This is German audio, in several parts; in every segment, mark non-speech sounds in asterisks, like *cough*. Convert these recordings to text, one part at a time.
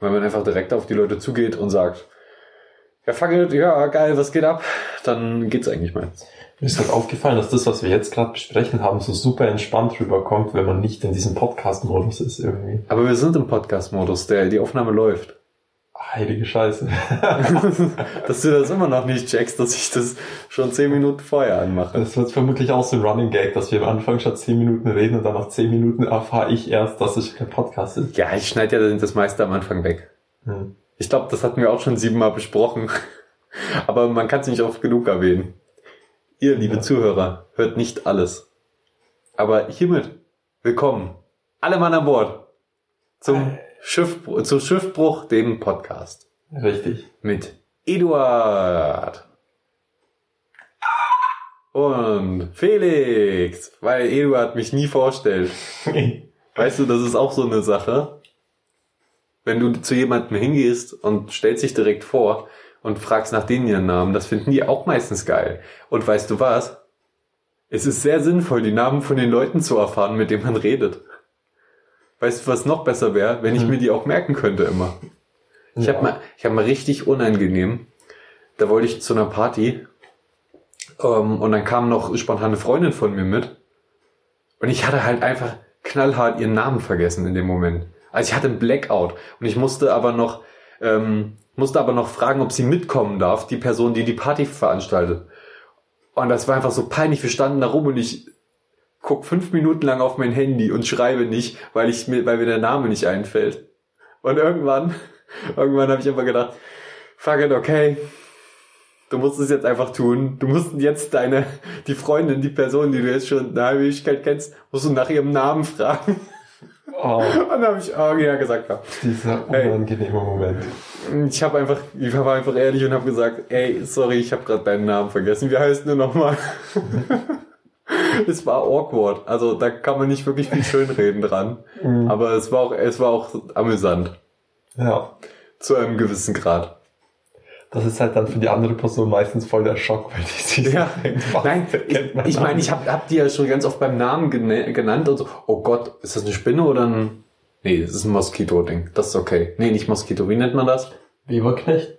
Wenn man einfach direkt auf die Leute zugeht und sagt, ja, fuck it, ja, geil, was geht ab? Dann geht's eigentlich meistens. Mir ist halt aufgefallen, dass das, was wir jetzt gerade besprechen haben, so super entspannt rüberkommt, wenn man nicht in diesem Podcast-Modus ist irgendwie. Aber wir sind im Podcast-Modus, der die Aufnahme läuft. Heilige Scheiße. *laughs* dass du das immer noch nicht checkst, dass ich das schon zehn Minuten vorher anmache. Das wird vermutlich auch so ein Running Gag, dass wir am Anfang schon zehn Minuten reden und dann nach zehn Minuten erfahre ich erst, dass es kein Podcast ist. Ja, ich schneide ja das meiste am Anfang weg. Hm. Ich glaube, das hatten wir auch schon siebenmal besprochen. *laughs* Aber man kann es nicht oft genug erwähnen. Ihr, liebe ja. Zuhörer, hört nicht alles. Aber hiermit willkommen. Alle Mann an Bord. Zum, Schiff, zum Schiffbruch, dem Podcast. Richtig. Mit Eduard. Und Felix. Weil Eduard mich nie vorstellt. *laughs* weißt du, das ist auch so eine Sache. Wenn du zu jemandem hingehst und stellst dich direkt vor, und fragst nach denen ihren Namen. Das finden die auch meistens geil. Und weißt du was? Es ist sehr sinnvoll, die Namen von den Leuten zu erfahren, mit denen man redet. Weißt du, was noch besser wäre, wenn ich mhm. mir die auch merken könnte immer? Ich ja. habe mal, ich habe mal richtig unangenehm. Da wollte ich zu einer Party ähm, und dann kam noch spontan eine Freundin von mir mit und ich hatte halt einfach knallhart ihren Namen vergessen in dem Moment. Also ich hatte einen Blackout und ich musste aber noch ähm, musste aber noch fragen, ob sie mitkommen darf, die Person, die die Party veranstaltet. Und das war einfach so peinlich. Wir standen da rum und ich guck fünf Minuten lang auf mein Handy und schreibe nicht, weil ich mir, weil mir der Name nicht einfällt. Und irgendwann, *laughs* irgendwann habe ich einfach gedacht, fuck it, okay. Du musst es jetzt einfach tun. Du musst jetzt deine, die Freundin, die Person, die du jetzt schon eine halbe Ewigkeit kennst, musst du nach ihrem Namen fragen. Oh. Und dann habe ich oh, ja gesagt, ja. Dieser unangenehme Moment. Ich habe einfach, ich war einfach ehrlich und habe gesagt, ey, sorry, ich habe gerade deinen Namen vergessen. Wie heißt du nochmal? *laughs* es war awkward. Also da kann man nicht wirklich viel schönreden dran. Mhm. Aber es war auch, es war auch amüsant. Ja. Zu einem gewissen Grad das ist halt dann für die andere Person meistens voll der Schock, weil die sich ja. *laughs* denkt, Nein, ich, ich meine, ich habe hab die ja schon ganz oft beim Namen genannt und so, oh Gott, ist das eine Spinne oder ein... Nee, das ist ein Moskito-Ding. Das ist okay. Nee, nicht Moskito. Wie nennt man das? Weberknecht?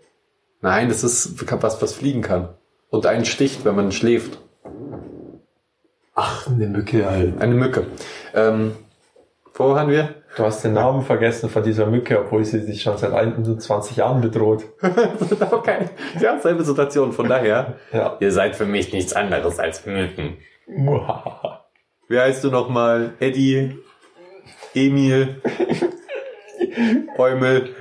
Nein, das ist was, was fliegen kann. Und einen sticht, wenn man schläft. Ach, eine Mücke halt. Eine Mücke. Ähm, wo waren wir? Du hast den Namen vergessen von dieser Mücke, obwohl sie sich schon seit 21 Jahren bedroht. *laughs* okay. Ja, selbe Situation. Von daher, *laughs* ja. ihr seid für mich nichts anderes als Mücken. Wie heißt du nochmal? Eddie? Emil? Eumel?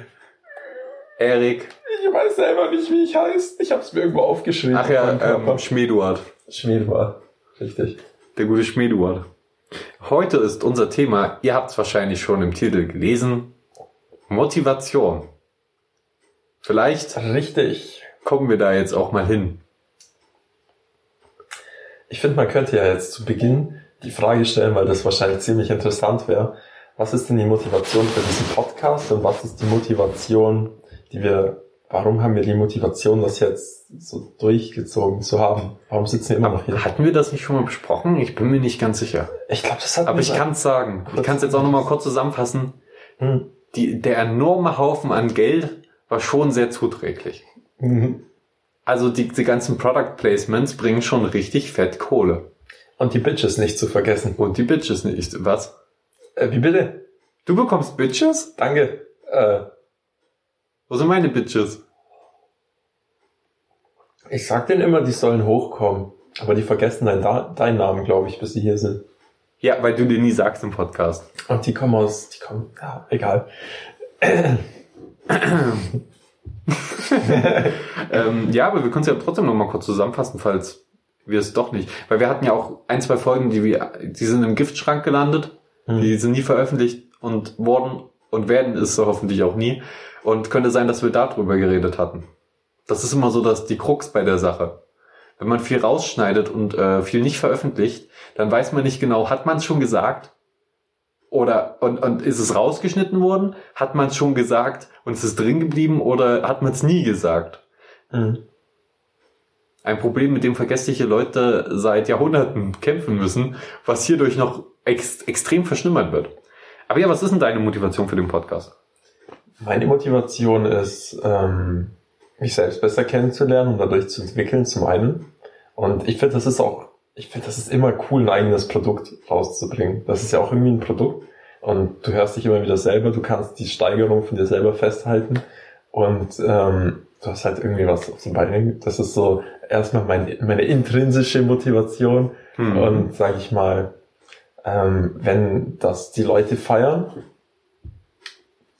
Erik? Ich weiß selber nicht, wie ich heiße. Ich habe es mir irgendwo aufgeschrieben. Ach ja, ähm, Schmeduard. Schmeduard, richtig. Der gute Schmeduard. Heute ist unser Thema, ihr habt es wahrscheinlich schon im Titel gelesen, Motivation. Vielleicht Richtig. kommen wir da jetzt auch mal hin. Ich finde, man könnte ja jetzt zu Beginn die Frage stellen, weil das wahrscheinlich ziemlich interessant wäre. Was ist denn die Motivation für diesen Podcast und was ist die Motivation, die wir warum haben wir die Motivation, das jetzt so durchgezogen zu haben? Warum sitzen wir immer noch hier? Hatten wir das nicht schon mal besprochen? Ich bin mir nicht ganz sicher. Ich glaube, das hat Aber ich kann es sagen. Ich kann es jetzt auch nochmal kurz zusammenfassen. Hm. Die, der enorme Haufen an Geld war schon sehr zuträglich. Mhm. Also die, die ganzen Product Placements bringen schon richtig fett Kohle. Und die Bitches nicht zu vergessen. Und die Bitches nicht. Was? Äh, wie bitte? Du bekommst Bitches? Danke. Äh, wo sind meine Bitches? Ich sag denen immer, die sollen hochkommen. Aber die vergessen deinen, deinen Namen, glaube ich, bis sie hier sind. Ja, weil du dir nie sagst im Podcast. Und die kommen aus, die kommen, ja, egal. ähm, ja, aber wir können es ja trotzdem noch mal kurz zusammenfassen, falls wir es doch nicht. Weil wir hatten ja auch ein, zwei Folgen, die wir, die sind im Giftschrank gelandet. Hm. Die sind nie veröffentlicht und worden und werden es so hoffentlich auch nie. Und könnte sein, dass wir darüber geredet hatten. Das ist immer so, dass die Krux bei der Sache. Wenn man viel rausschneidet und äh, viel nicht veröffentlicht, dann weiß man nicht genau, hat man es schon gesagt? Oder und, und ist es rausgeschnitten worden? Hat man es schon gesagt und ist es drin geblieben oder hat man es nie gesagt? Mhm. Ein Problem, mit dem vergessliche Leute seit Jahrhunderten kämpfen müssen, was hierdurch noch ex extrem verschlimmert wird. Aber ja, was ist denn deine Motivation für den Podcast? Meine Motivation ist, ähm, mich selbst besser kennenzulernen und dadurch zu entwickeln, zum einen. Und ich finde, das ist auch, ich finde, das ist immer cool, ein eigenes Produkt rauszubringen. Das ist ja auch irgendwie ein Produkt. Und du hörst dich immer wieder selber, du kannst die Steigerung von dir selber festhalten. Und ähm, du hast halt irgendwie was auf den Beinen. Das ist so erstmal mein, meine intrinsische Motivation. Hm. Und sage ich mal, ähm, wenn das die Leute feiern,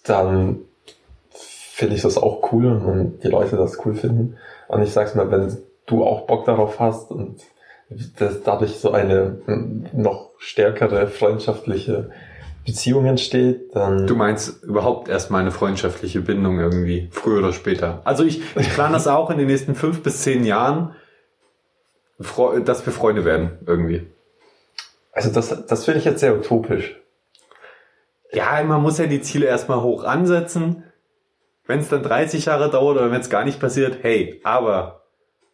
dann finde ich das auch cool und die Leute das cool finden. Und ich sag's mal, wenn du auch Bock darauf hast und das dadurch so eine noch stärkere freundschaftliche Beziehung entsteht, dann. Du meinst überhaupt erstmal eine freundschaftliche Bindung irgendwie, früher oder später. Also ich, ich plane das auch in den nächsten fünf bis zehn Jahren, dass wir Freunde werden, irgendwie. Also das, das finde ich jetzt sehr utopisch. Ja, man muss ja die Ziele erstmal hoch ansetzen. Wenn es dann 30 Jahre dauert oder wenn es gar nicht passiert, hey, aber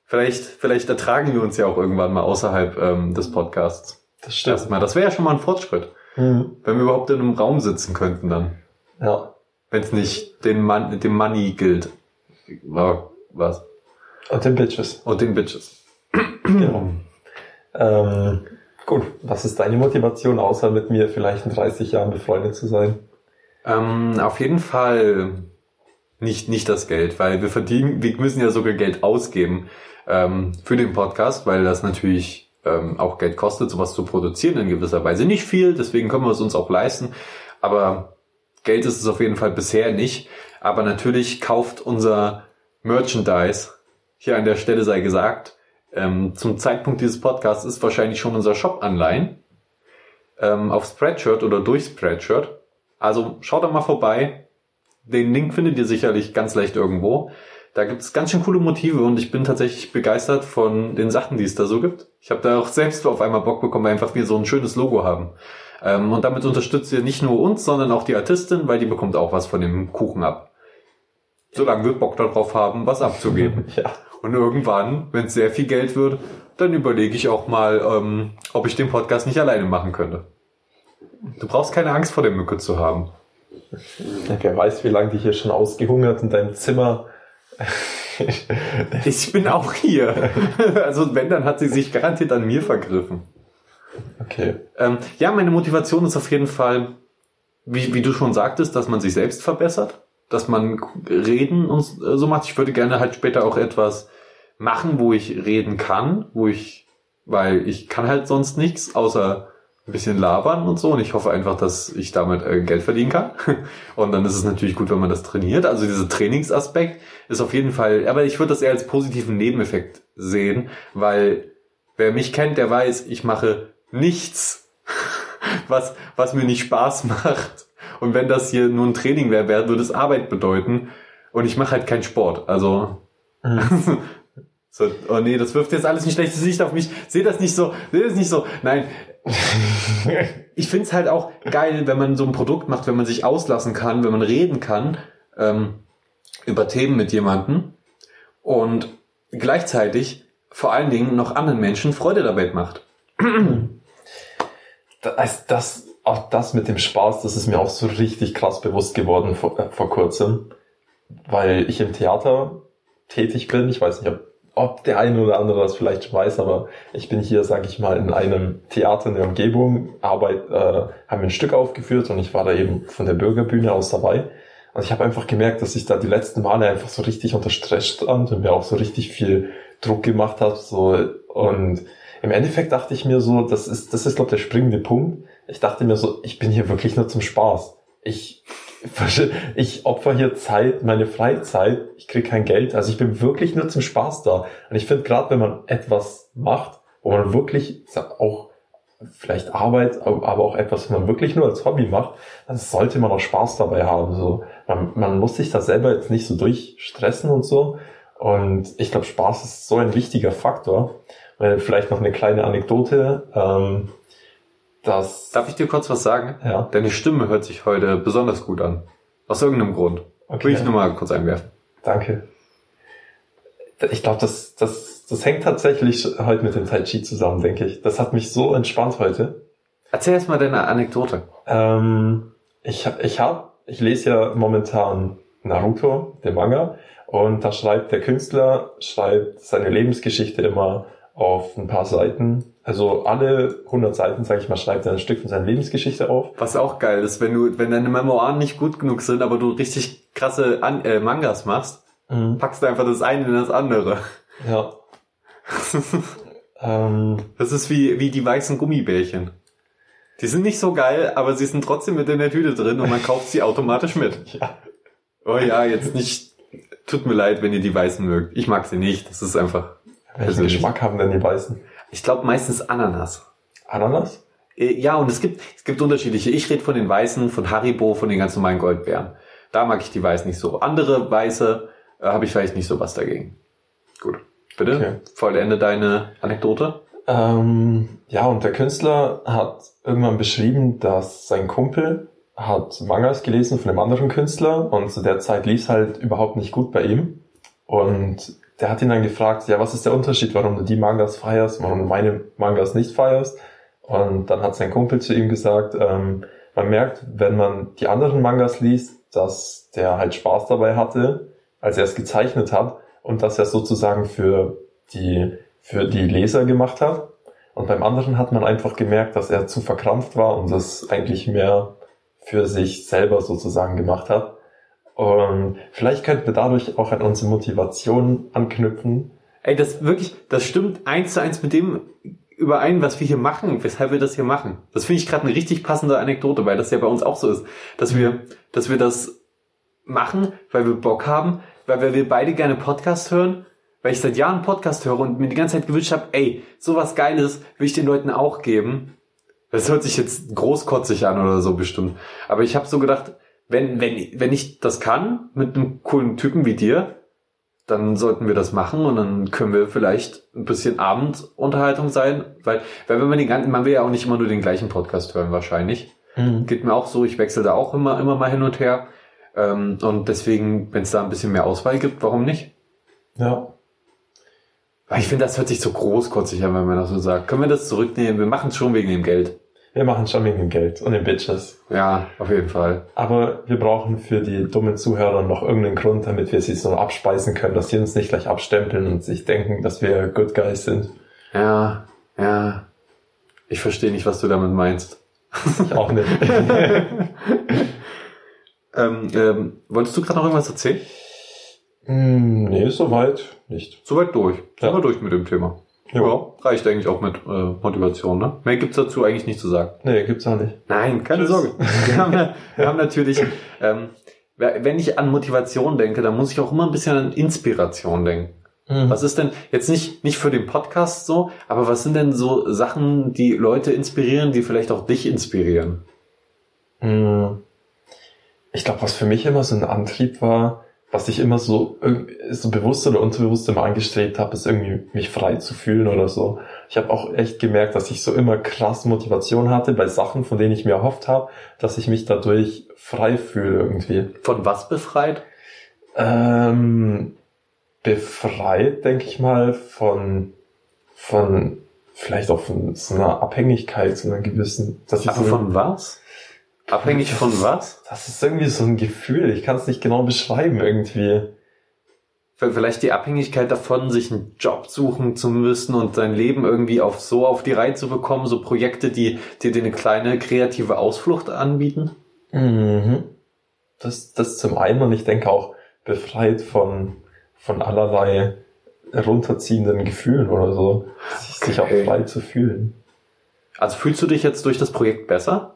vielleicht, vielleicht ertragen wir uns ja auch irgendwann mal außerhalb ähm, des Podcasts. Das stimmt. Erstmal. Das wäre ja schon mal ein Fortschritt. Mhm. Wenn wir überhaupt in einem Raum sitzen könnten dann. Ja. Wenn es nicht den Mon dem Money gilt. Was? Und den Bitches. Und den Bitches. genau. Ähm, Gut, was ist deine Motivation, außer mit mir vielleicht in 30 Jahren befreundet zu sein? Ähm, auf jeden Fall nicht, nicht das Geld, weil wir verdienen, wir müssen ja sogar Geld ausgeben ähm, für den Podcast, weil das natürlich ähm, auch Geld kostet, sowas zu produzieren in gewisser Weise. Nicht viel, deswegen können wir es uns auch leisten, aber Geld ist es auf jeden Fall bisher nicht. Aber natürlich kauft unser Merchandise, hier an der Stelle sei gesagt, ähm, zum Zeitpunkt dieses Podcasts ist wahrscheinlich schon unser Shop online. Ähm, auf Spreadshirt oder durch Spreadshirt. Also schaut da mal vorbei. Den Link findet ihr sicherlich ganz leicht irgendwo. Da gibt es ganz schön coole Motive und ich bin tatsächlich begeistert von den Sachen, die es da so gibt. Ich habe da auch selbst auf einmal Bock bekommen, weil einfach wir so ein schönes Logo haben. Ähm, und damit unterstützt ihr nicht nur uns, sondern auch die Artistin, weil die bekommt auch was von dem Kuchen ab. Solange wir Bock darauf haben, was abzugeben. *laughs* Ja. Und irgendwann, wenn es sehr viel Geld wird, dann überlege ich auch mal, ähm, ob ich den Podcast nicht alleine machen könnte. Du brauchst keine Angst vor der Mücke zu haben. Ja, wer weiß, wie lange die hier schon ausgehungert in deinem Zimmer. *laughs* ich bin auch hier. *laughs* Also wenn, dann hat sie sich garantiert an mir vergriffen. Okay. Ähm, ja, meine Motivation ist auf jeden Fall, wie, wie du schon sagtest, dass man sich selbst verbessert, dass man reden und so macht. Ich würde gerne halt später auch etwas machen, wo ich reden kann, wo ich, weil ich kann halt sonst nichts, außer ein bisschen labern und so. Und ich hoffe einfach, dass ich damit äh, Geld verdienen kann. *laughs* Und dann ist es natürlich gut, wenn man das trainiert. Also dieser Trainingsaspekt ist auf jeden Fall, aber ich würde das eher als positiven Nebeneffekt sehen, weil wer mich kennt, der weiß, ich mache nichts, *laughs* was, was mir nicht Spaß macht. Und wenn das hier nur ein Training wäre, würde es Arbeit bedeuten. Und ich mache halt keinen Sport. Also mhm. *laughs* So, oh nee, das wirft jetzt alles ein schlechtes Licht auf mich. Seh das nicht so, seh das nicht so. Nein. *laughs* ich find's halt auch geil, wenn man so ein Produkt macht, wenn man sich auslassen kann, wenn man reden kann ähm, über Themen mit jemandem und gleichzeitig vor allen Dingen noch anderen Menschen Freude dabei macht. *clears throat* das, das, auch das mit dem Spaß, das ist mir auch so richtig krass bewusst geworden vor, äh, vor kurzem, weil ich im Theater tätig bin. Ich weiß nicht, ob ob der eine oder andere das vielleicht weiß, aber ich bin hier, sage ich mal, in einem Theater in der Umgebung, Arbeit, äh, haben wir ein Stück aufgeführt und ich war da eben von der Bürgerbühne aus dabei. Und ich habe einfach gemerkt, dass ich da die letzten Male einfach so richtig unter Stress stand und mir auch so richtig viel Druck gemacht habe. So, und im Endeffekt dachte ich mir so, das ist, das ist, glaube der springende Punkt. Ich dachte mir so, ich bin hier wirklich nur zum Spaß. Ich *laughs* ich opfer hier Zeit, meine Freizeit, ich kriege kein Geld, also ich bin wirklich nur zum Spaß da. Und ich finde gerade, wenn man etwas macht, wo man wirklich auch vielleicht Arbeit, aber auch etwas, was man wirklich nur als Hobby macht, dann sollte man auch Spaß dabei haben. So, man, man muss sich da selber jetzt nicht so durchstressen und so. Und ich glaube, Spaß ist so ein wichtiger Faktor. Weil vielleicht noch eine kleine Anekdote. Ähm, das. Darf ich dir kurz was sagen? Ja. Deine Stimme hört sich heute besonders gut an. Aus irgendeinem Grund. Okay. Will ich nur mal kurz einwerfen. Danke. Ich glaube, das, das, das hängt tatsächlich heute mit dem Tai Chi zusammen, denke ich. Das hat mich so entspannt heute. Erzähl erst mal deine Anekdote. Ähm, ich ich habe ich lese ja momentan Naruto, den Manga, und da schreibt der Künstler, schreibt seine Lebensgeschichte immer auf ein paar Seiten. Also alle 100 Seiten, sage ich mal, schreibt er ein Stück von seiner Lebensgeschichte auf. Was auch geil ist, wenn du, wenn deine Memoiren nicht gut genug sind, aber du richtig krasse An äh, Mangas machst, Mhm. packst du einfach das eine in das andere. Ja. *laughs* ähm, Das ist wie, wie die weißen Gummibärchen. Die sind nicht so geil, aber sie sind trotzdem mit in der Tüte drin und man kauft sie automatisch mit. *laughs* ja. Oh ja, jetzt nicht. Tut mir leid, wenn ihr die weißen mögt. Ich mag sie nicht. Das ist einfach. Welchen. Geschmack haben denn die Weißen? Ich glaube meistens Ananas. Ananas? Äh, Ja, und es gibt, es gibt unterschiedliche. Ich rede von den Weißen, von Haribo, von den ganz normalen Goldbeeren. Da mag ich die Weißen nicht so. Andere Weiße äh, habe ich vielleicht nicht so was dagegen. Gut. Bitte, Okay. vollende deine Anekdote. Ähm, ja, und der Künstler hat irgendwann beschrieben, dass sein Kumpel hat Mangas gelesen von einem anderen Künstler und zu der Zeit lief es halt überhaupt nicht gut bei ihm. Und der hat ihn dann gefragt, ja, was ist der Unterschied, warum du die Mangas feierst, warum du meine Mangas nicht feierst? Und dann hat sein Kumpel zu ihm gesagt, ähm, man merkt, wenn man die anderen Mangas liest, dass der halt Spaß dabei hatte, als er es gezeichnet hat und dass er sozusagen für die, für die Leser gemacht hat. Und beim anderen hat man einfach gemerkt, dass er zu verkrampft war und das eigentlich mehr für sich selber sozusagen gemacht hat. Und vielleicht könnten wir dadurch auch an unsere Motivation anknüpfen. Ey, das wirklich, das stimmt eins zu eins mit dem überein, was wir hier machen, weshalb wir das hier machen. Das finde ich gerade eine richtig passende Anekdote, weil das ja bei uns auch so ist, dass wir, dass wir das machen, weil wir Bock haben, weil wir, beide gerne Podcast hören, weil ich seit Jahren Podcast höre und mir die ganze Zeit gewünscht habe, ey, sowas Geiles will ich den Leuten auch geben. Das hört sich jetzt großkotzig an oder so bestimmt. Aber ich habe so gedacht, wenn, wenn, wenn ich das kann, mit einem coolen Typen wie dir, dann sollten wir das machen und dann können wir vielleicht ein bisschen Abendunterhaltung sein, weil, weil wenn man den ganzen, man will ja auch nicht immer nur den gleichen Podcast hören wahrscheinlich. Geht mir auch so, ich wechsle da auch immer, immer mal hin und her. Ähm, und deswegen, wenn es da ein bisschen mehr Auswahl gibt, warum nicht? Ja. Weil ich finde, das hört sich so großkotzig an, wenn man das so sagt. Können wir das zurücknehmen? Wir machen es schon wegen dem Geld. Wir machen schon wegen dem Geld und den Bitches. Ja, auf jeden Fall. Aber wir brauchen für die dummen Zuhörer noch irgendeinen Grund, damit wir sie so abspeisen können, dass sie uns nicht gleich abstempeln und sich denken, dass wir Good Guys sind. Ja, ja. Ich verstehe nicht, was du damit meinst. Ich auch nicht. *laughs* Ähm, ähm, wolltest du gerade noch irgendwas erzählen? Hm, nee, soweit nicht. Soweit durch. Ja. Sind wir durch mit dem Thema. Ja, reicht eigentlich auch mit äh, Motivation, ne? Mehr gibt's dazu eigentlich nicht zu sagen. Nee, gibt's auch nicht. Nein, keine Tschüss. Sorge. *laughs* Wir haben, wir haben natürlich, ähm, wenn ich an Motivation denke, dann muss ich auch immer ein bisschen an Inspiration denken. Mhm. Was ist denn jetzt nicht, nicht für den Podcast so, aber was sind denn so Sachen, die Leute inspirieren, die vielleicht auch dich inspirieren? Hm. Ich glaube, was für mich immer so ein Antrieb war, was ich immer so, so bewusst oder unterbewusst immer angestrebt habe, ist irgendwie mich frei zu fühlen oder so. Ich habe auch echt gemerkt, dass ich so immer krass Motivation hatte bei Sachen, von denen ich mir erhofft habe, dass ich mich dadurch frei fühle irgendwie. Von was befreit? Ähm, befreit, denke ich mal, von, von, vielleicht auch von so einer Abhängigkeit, so einer gewissen, dass ich Aber so, von was? Abhängig von was? das ist irgendwie so ein Gefühl, ich kann es nicht genau beschreiben irgendwie. Vielleicht die Abhängigkeit davon, sich einen Job suchen zu müssen und sein Leben irgendwie auf so auf die Reihe zu bekommen, so Projekte, die, dir eine kleine kreative Ausflucht anbieten? Mhm. Das, das zum einen und ich denke auch befreit von, von allerlei runterziehenden Gefühlen oder so. Sich auch Okay. frei zu fühlen. Also fühlst du dich jetzt durch das Projekt besser?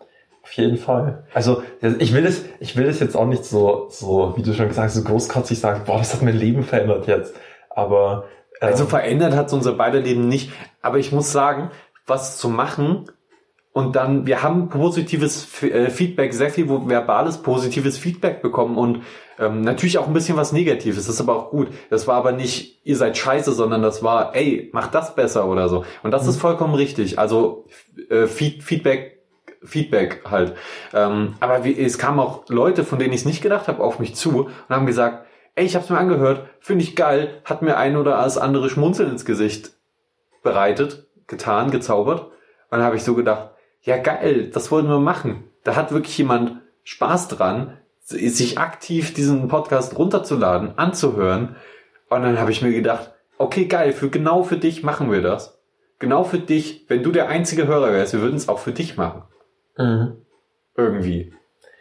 Auf jeden Fall. Also ich will das, ich will das jetzt auch nicht so, so wie du schon gesagt hast, so großkotzig sagen, boah, das hat mein Leben verändert jetzt. Aber ähm, Also verändert hat unser beider Leben nicht. Aber ich muss sagen, was zu machen und dann, wir haben positives äh, Feedback, sehr viel verbales positives Feedback bekommen und ähm, natürlich auch ein bisschen was Negatives. Das ist aber auch gut. Das war aber nicht, ihr seid scheiße, sondern das war, ey, mach das besser oder so. Und das ist vollkommen richtig. Also äh, Feed, Feedback, Feedback halt. Ähm, aber wie, es kamen auch Leute, von denen ich es nicht gedacht habe, auf mich zu und haben gesagt, ey, ich habe es mir angehört, finde ich geil, hat mir ein oder das andere Schmunzeln ins Gesicht bereitet, getan, gezaubert. Und dann habe ich so gedacht, ja geil, das wollten wir machen. Da hat wirklich jemand Spaß dran, sich aktiv diesen Podcast runterzuladen, anzuhören. Und dann habe ich mir gedacht, okay, geil, für genau für dich machen wir das. Genau für dich, wenn du der einzige Hörer wärst, wir würden es auch für dich machen. Mhm. Irgendwie.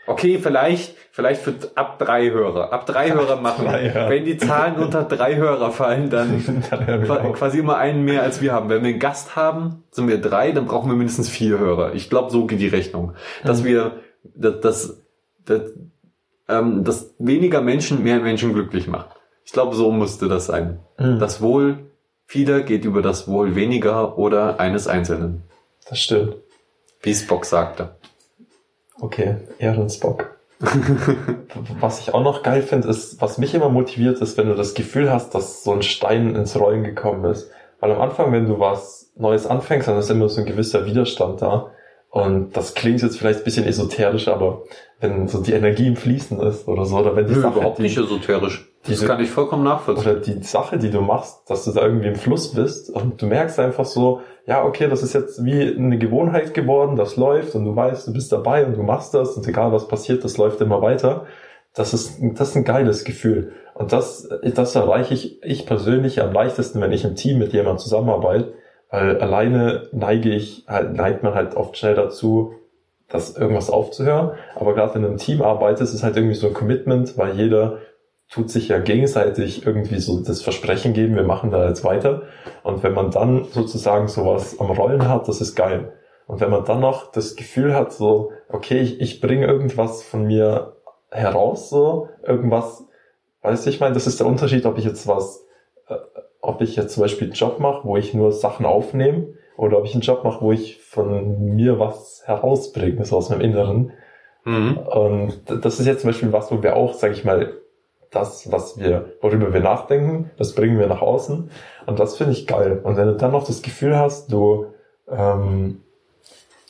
Okay, vielleicht, vielleicht für ab drei Hörer. Ab drei Hörer machen. drei Hörer. Wenn die Zahlen unter drei Hörer fallen, dann *laughs* Dann quasi immer einen mehr als wir haben. Wenn wir einen Gast haben, sind wir drei, dann brauchen wir mindestens vier Hörer. Ich glaube, so geht die Rechnung. Dass Mhm. wir, dass, dass, dass, ähm, dass weniger Menschen mehr Menschen glücklich macht. Ich glaube, so musste das sein. Mhm. Das Wohl vieler geht über das Wohl weniger oder eines Einzelnen. Das stimmt. Wie Spock sagte. Okay, Ehrensbock. *laughs* was ich auch noch geil finde, ist, was mich immer motiviert, ist, wenn du das Gefühl hast, dass so ein Stein ins Rollen gekommen ist. Weil am Anfang, wenn du was Neues anfängst, dann ist immer so ein gewisser Widerstand da. Und das klingt jetzt vielleicht ein bisschen esoterisch, aber wenn so die Energie im Fließen ist oder so, oder wenn die Nö, Sache, überhaupt die, nicht esoterisch. Das diese- kann ich vollkommen nachvollziehen. oder die Sache, die du machst, dass du da irgendwie im Fluss bist und du merkst einfach so, ja, okay, das ist jetzt wie eine Gewohnheit geworden, das läuft und du weißt, du bist dabei und du machst das und egal was passiert, das läuft immer weiter. Das ist, das ist ein geiles Gefühl. Und das, das erreiche ich, ich persönlich am leichtesten, wenn ich im Team mit jemandem zusammenarbeite, weil alleine neige ich, halt, neigt man halt oft schnell dazu, das irgendwas aufzuhören. Aber gerade wenn du im Team arbeitest, ist halt irgendwie so ein Commitment, weil jeder tut sich ja gegenseitig irgendwie so das Versprechen geben, wir machen da jetzt weiter. Und wenn man dann sozusagen sowas am Rollen hat, das ist geil. Und wenn man dann noch das Gefühl hat, so, okay, ich, ich bringe irgendwas von mir heraus, so, irgendwas, weißt du, ich meine, das ist der Unterschied, ob ich jetzt was, äh, ob ich jetzt zum Beispiel einen Job mache, wo ich nur Sachen aufnehme, oder ob ich einen Job mache, wo ich von mir was herausbringe, so aus meinem Inneren. Mhm. Und das ist jetzt zum Beispiel was, wo wir auch, sage ich mal, das, was wir, worüber wir nachdenken, das bringen wir nach außen. Und das finde ich geil. Und wenn du dann noch das Gefühl hast, du, ähm,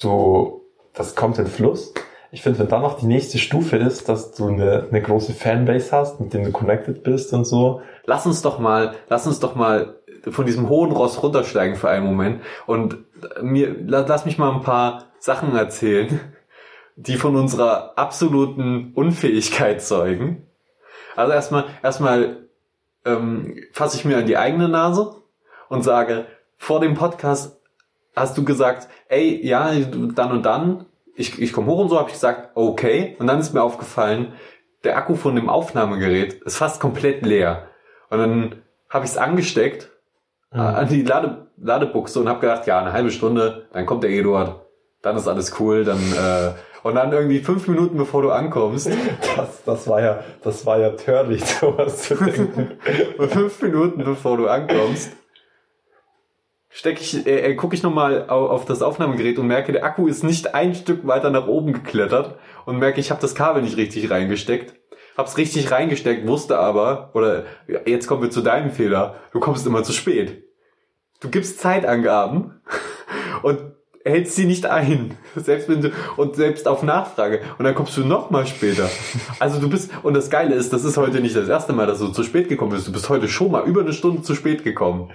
du, das kommt in Fluss. Ich finde, wenn dann noch die nächste Stufe ist, dass du eine, eine große Fanbase hast, mit denen du connected bist und so. Lass uns doch mal, lass uns doch mal von diesem hohen Ross runtersteigen für einen Moment und mir, la- lass mich mal ein paar Sachen erzählen, die von unserer absoluten Unfähigkeit zeugen. Also erstmal, erstmal ähm, fasse ich mir an die eigene Nase und sage, vor dem Podcast hast du gesagt, ey, ja, dann und dann, ich, ich komme hoch und so, habe ich gesagt, okay. Und dann ist mir aufgefallen, der Akku von dem Aufnahmegerät ist fast komplett leer. Und dann habe ich es angesteckt äh, an die Lade, Ladebuchse und habe gedacht, ja, eine halbe Stunde, dann kommt der Eduard, dann ist alles cool, dann äh, und dann irgendwie fünf Minuten bevor du ankommst, Das, das war ja, das war ja törlich, *laughs* sowas zu denken. fünf Minuten bevor du ankommst, steck ich, äh, äh, gucke ich nochmal auf, auf das Aufnahmegerät und merke, der Akku ist nicht ein Stück weiter nach oben geklettert und merke, ich habe das Kabel nicht richtig reingesteckt. Hab's richtig reingesteckt, wusste aber, oder jetzt kommen wir zu deinem Fehler, du kommst immer zu spät. Du gibst Zeitangaben *laughs* und hältst sie nicht ein. Selbst wenn du, und selbst auf Nachfrage. Und dann kommst du noch mal später. Also du bist, und das Geile ist, das ist heute nicht das erste Mal, dass du zu spät gekommen bist. Du bist heute schon mal über eine Stunde zu spät gekommen.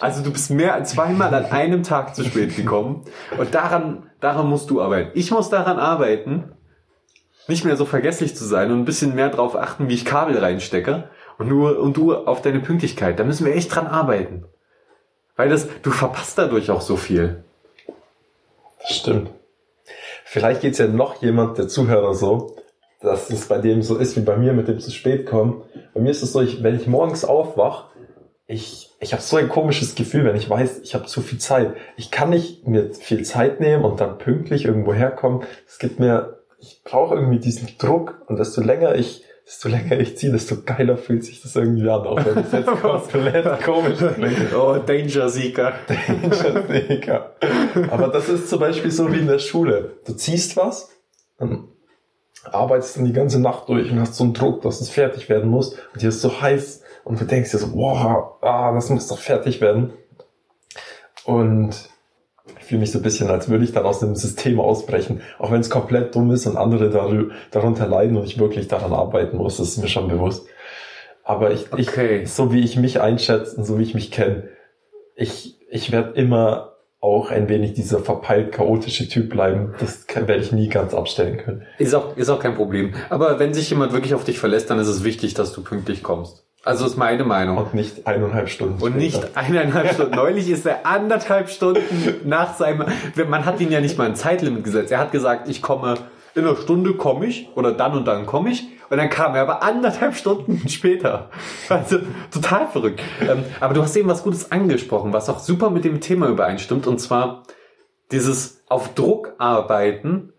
Also du bist mehr als zweimal an einem Tag zu spät gekommen. Und daran, daran musst du arbeiten. Ich muss daran arbeiten, nicht mehr so vergesslich zu sein und ein bisschen mehr drauf achten, wie ich Kabel reinstecke. Und nur, und du auf deine Pünktlichkeit. Da müssen wir echt dran arbeiten. Weil das, du verpasst dadurch auch so viel. Das stimmt. Vielleicht geht's ja noch jemand, der Zuhörer so, dass es bei dem so ist wie bei mir mit dem zu spät kommen. Bei mir ist es so, ich, wenn ich morgens aufwach, ich, ich habe so ein komisches Gefühl, wenn ich weiß, ich habe zu viel Zeit. Ich kann nicht mir viel Zeit nehmen und dann pünktlich irgendwo herkommen. Es gibt mir, ich brauche irgendwie diesen Druck und desto länger ich, desto länger ich ziehe, desto geiler fühlt sich das irgendwie an, auch wenn es jetzt *laughs* komplett komisch klingt. Oh, Danger Seeker. *laughs* Digga. Aber das ist zum Beispiel so wie in der Schule. Du ziehst was, dann arbeitest dann die ganze Nacht durch und hast so einen Druck, dass es fertig werden muss und dir ist so heiß und du denkst dir so, wow, ah, das muss doch fertig werden. Und ich fühle mich so ein bisschen, als würde ich dann aus dem System ausbrechen, auch wenn es komplett dumm ist und andere darunter leiden und ich wirklich daran arbeiten muss, das ist mir schon bewusst. Aber ich, Okay. ich so wie ich mich einschätze und so wie ich mich kenne, ich, ich werde immer auch ein wenig dieser verpeilt chaotische Typ bleiben. Das kann, werde ich nie ganz abstellen können. Ist auch, ist auch kein Problem. Aber wenn sich jemand wirklich auf dich verlässt, dann ist es wichtig, dass du pünktlich kommst. Also ist meine Meinung. Und nicht eineinhalb Stunden. Und nicht eineinhalb *laughs* Stunden. Neulich ist er anderthalb Stunden nach seinem, man hat ihn ja nicht mal ein Zeitlimit gesetzt. Er hat gesagt, ich komme, in einer Stunde komme ich, oder dann und dann komme ich. Und dann kam er aber anderthalb Stunden *laughs* später. Also total verrückt. Ähm, aber du hast eben was Gutes angesprochen, was auch super mit dem Thema übereinstimmt. Und zwar dieses auf Druck arbeiten.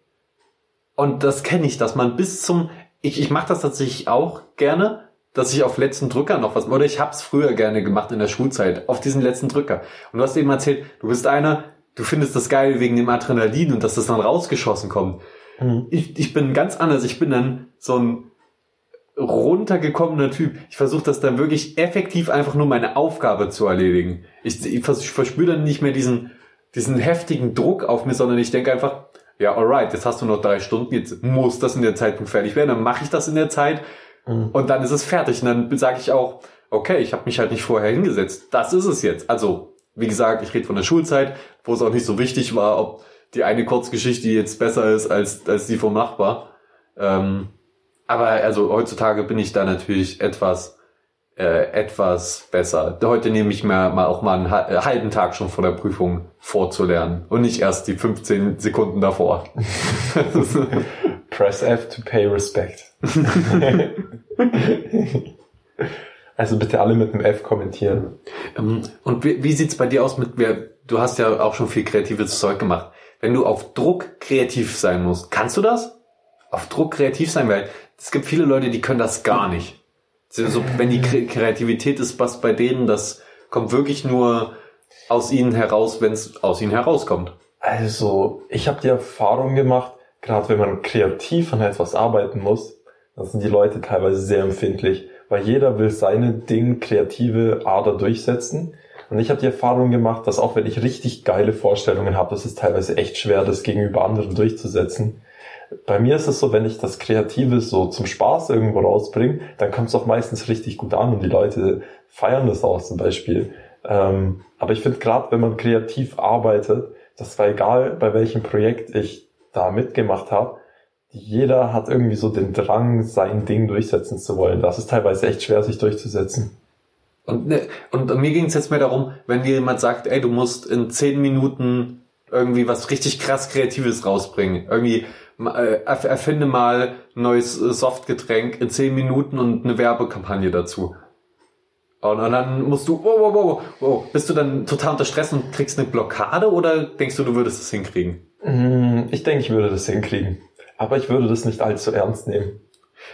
Und das kenne ich, dass man bis zum, ich, ich mache das tatsächlich auch gerne, dass ich auf letzten Drücker noch was, oder ich habe es früher gerne gemacht in der Schulzeit, auf diesen letzten Drücker. Und du hast eben erzählt, du bist einer, du findest das geil wegen dem Adrenalin und dass das dann rausgeschossen kommt. Mhm. Ich, ich bin ganz anders. Ich bin dann so ein runtergekommener Typ. Ich versuche das dann wirklich effektiv einfach nur meine Aufgabe zu erledigen. Ich, ich, ich verspüre dann nicht mehr diesen, diesen heftigen Druck auf mir, sondern ich denke einfach, ja, alright, jetzt hast du noch drei Stunden, jetzt muss das in der Zeitpunkt fertig werden, dann mache ich das in der Zeit mhm. und dann ist es fertig. Und dann sage ich auch, okay, ich habe mich halt nicht vorher hingesetzt. Das ist es jetzt. Also, wie gesagt, ich rede von der Schulzeit, wo es auch nicht so wichtig war, ob die eine Kurzgeschichte jetzt besser ist als, als die vom Nachbar. Ähm, aber also heutzutage bin ich da natürlich etwas äh, etwas besser. Heute nehme ich mir mal auch mal einen äh, halben Tag schon vor der Prüfung vorzulernen und nicht erst die 15 Sekunden davor. *laughs* *laughs* Press F to pay respect. *laughs* also bitte alle mit einem F kommentieren. Ähm, und wie, wie sieht's bei dir aus mit, du hast ja auch schon viel kreatives Zeug gemacht. Wenn du auf Druck kreativ sein musst, kannst du das? Auf Druck kreativ sein, weil es gibt viele Leute, die können das gar nicht. So, wenn die Kreativität ist, was bei denen, das kommt wirklich nur aus ihnen heraus, wenn es aus ihnen herauskommt. Also, ich habe die Erfahrung gemacht, gerade wenn man kreativ an etwas arbeiten muss, dann sind die Leute teilweise sehr empfindlich, weil jeder will seine Ding kreative Ader durchsetzen. Und ich habe die Erfahrung gemacht, dass auch wenn ich richtig geile Vorstellungen habe, das ist teilweise echt schwer, das gegenüber anderen durchzusetzen bei mir ist es so, wenn ich das Kreative so zum Spaß irgendwo rausbringe, dann kommt es auch meistens richtig gut an und die Leute feiern das auch zum Beispiel. Ähm, aber ich finde gerade, wenn man kreativ arbeitet, das war egal, bei welchem Projekt ich da mitgemacht habe, jeder hat irgendwie so den Drang, sein Ding durchsetzen zu wollen. Das ist teilweise echt schwer, sich durchzusetzen. Und, ne, und mir ging es jetzt mehr darum, wenn dir jemand sagt, ey, du musst in zehn Minuten irgendwie was richtig krass Kreatives rausbringen. Irgendwie äh, erfinde mal ein neues äh, Softgetränk in 10 Minuten und eine Werbekampagne dazu. Und dann musst du, wow, wow, wow, wow, bist du dann total unter Stress und kriegst eine Blockade oder denkst du, du würdest es hinkriegen? Mm, ich denke, ich würde das hinkriegen. Aber ich würde das nicht allzu ernst nehmen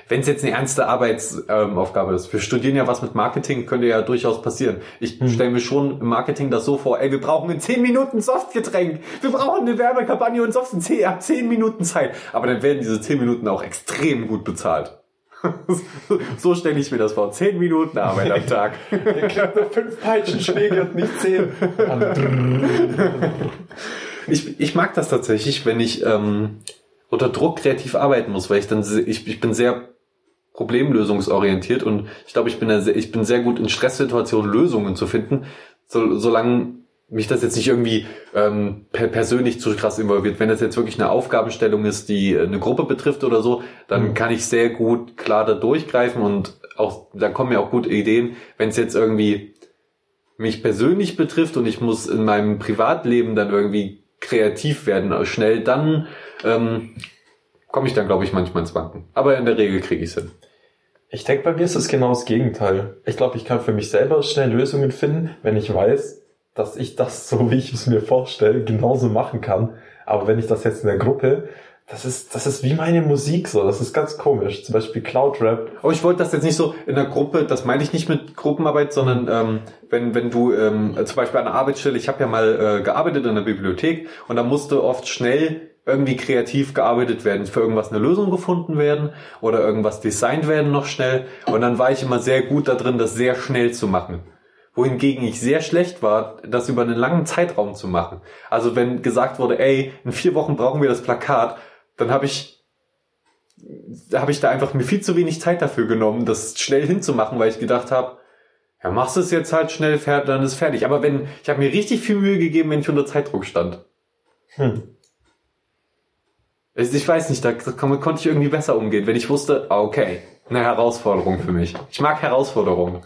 wenn es jetzt eine ernste Arbeitsaufgabe ähm, ist. Wir studieren ja was mit Marketing, könnte ja durchaus passieren. Ich hm. stelle mir schon im Marketing das so vor, ey, wir brauchen in 10 Minuten Softgetränk. Wir brauchen eine Werbekampagne und Soft in 10, ja, 10 Minuten Zeit. Aber dann werden diese 10 Minuten auch extrem gut bezahlt. *laughs* so stelle ich mir das vor. 10 Minuten Arbeit am Tag. Ihr kriegt nur 5 Peitschenschläge und nicht 10. ich, ich mag das tatsächlich, wenn ich ähm, unter Druck kreativ arbeiten muss, weil ich dann, ich, ich bin sehr problemlösungsorientiert und ich glaube, ich bin, sehr, ich bin sehr gut in Stresssituationen Lösungen zu finden, so, solange mich das jetzt nicht irgendwie ähm, per persönlich zu krass involviert. Wenn das jetzt wirklich eine Aufgabenstellung ist, die eine Gruppe betrifft oder so, dann mhm. kann ich sehr gut klar da durchgreifen und auch da kommen mir auch gute Ideen. Wenn es jetzt irgendwie mich persönlich betrifft und ich muss in meinem Privatleben dann irgendwie kreativ werden, schnell, dann ähm, komme ich dann, glaube ich, manchmal ins Wanken. Aber in der Regel kriege ich es hin. Ich denke, bei mir ist es genau das Gegenteil. Ich glaube, ich kann für mich selber schnell Lösungen finden, wenn ich weiß, dass ich das so, wie ich es mir vorstelle, genauso machen kann. Aber wenn ich das jetzt in der Gruppe, das ist, das ist wie meine Musik so. Das ist ganz komisch. Zum Beispiel Cloud Rap. Aber ich wollte das jetzt nicht so in der Gruppe, das meine ich nicht mit Gruppenarbeit, sondern ähm, wenn, wenn du ähm, zum Beispiel an der Arbeitsstelle, ich habe ja mal äh, gearbeitet in der Bibliothek und da musste oft schnell irgendwie kreativ gearbeitet werden, für irgendwas eine Lösung gefunden werden oder irgendwas designt werden noch schnell. Und dann war ich immer sehr gut da drin, das sehr schnell zu machen. Wohingegen ich sehr schlecht war, das über einen langen Zeitraum zu machen. Also wenn gesagt wurde, ey, in vier Wochen brauchen wir das Plakat, dann habe ich habe ich da einfach mir viel zu wenig Zeit dafür genommen, das schnell hinzumachen, weil ich gedacht habe, Ja, machst es jetzt halt schnell dann ist fertig. Aber wenn, ich habe mir richtig viel Mühe gegeben, wenn ich unter Zeitdruck stand. Hm. Also Ich weiß nicht, da kon- konnte ich irgendwie besser umgehen, wenn ich wusste, ah, okay, eine Herausforderung für mich. Ich mag Herausforderungen.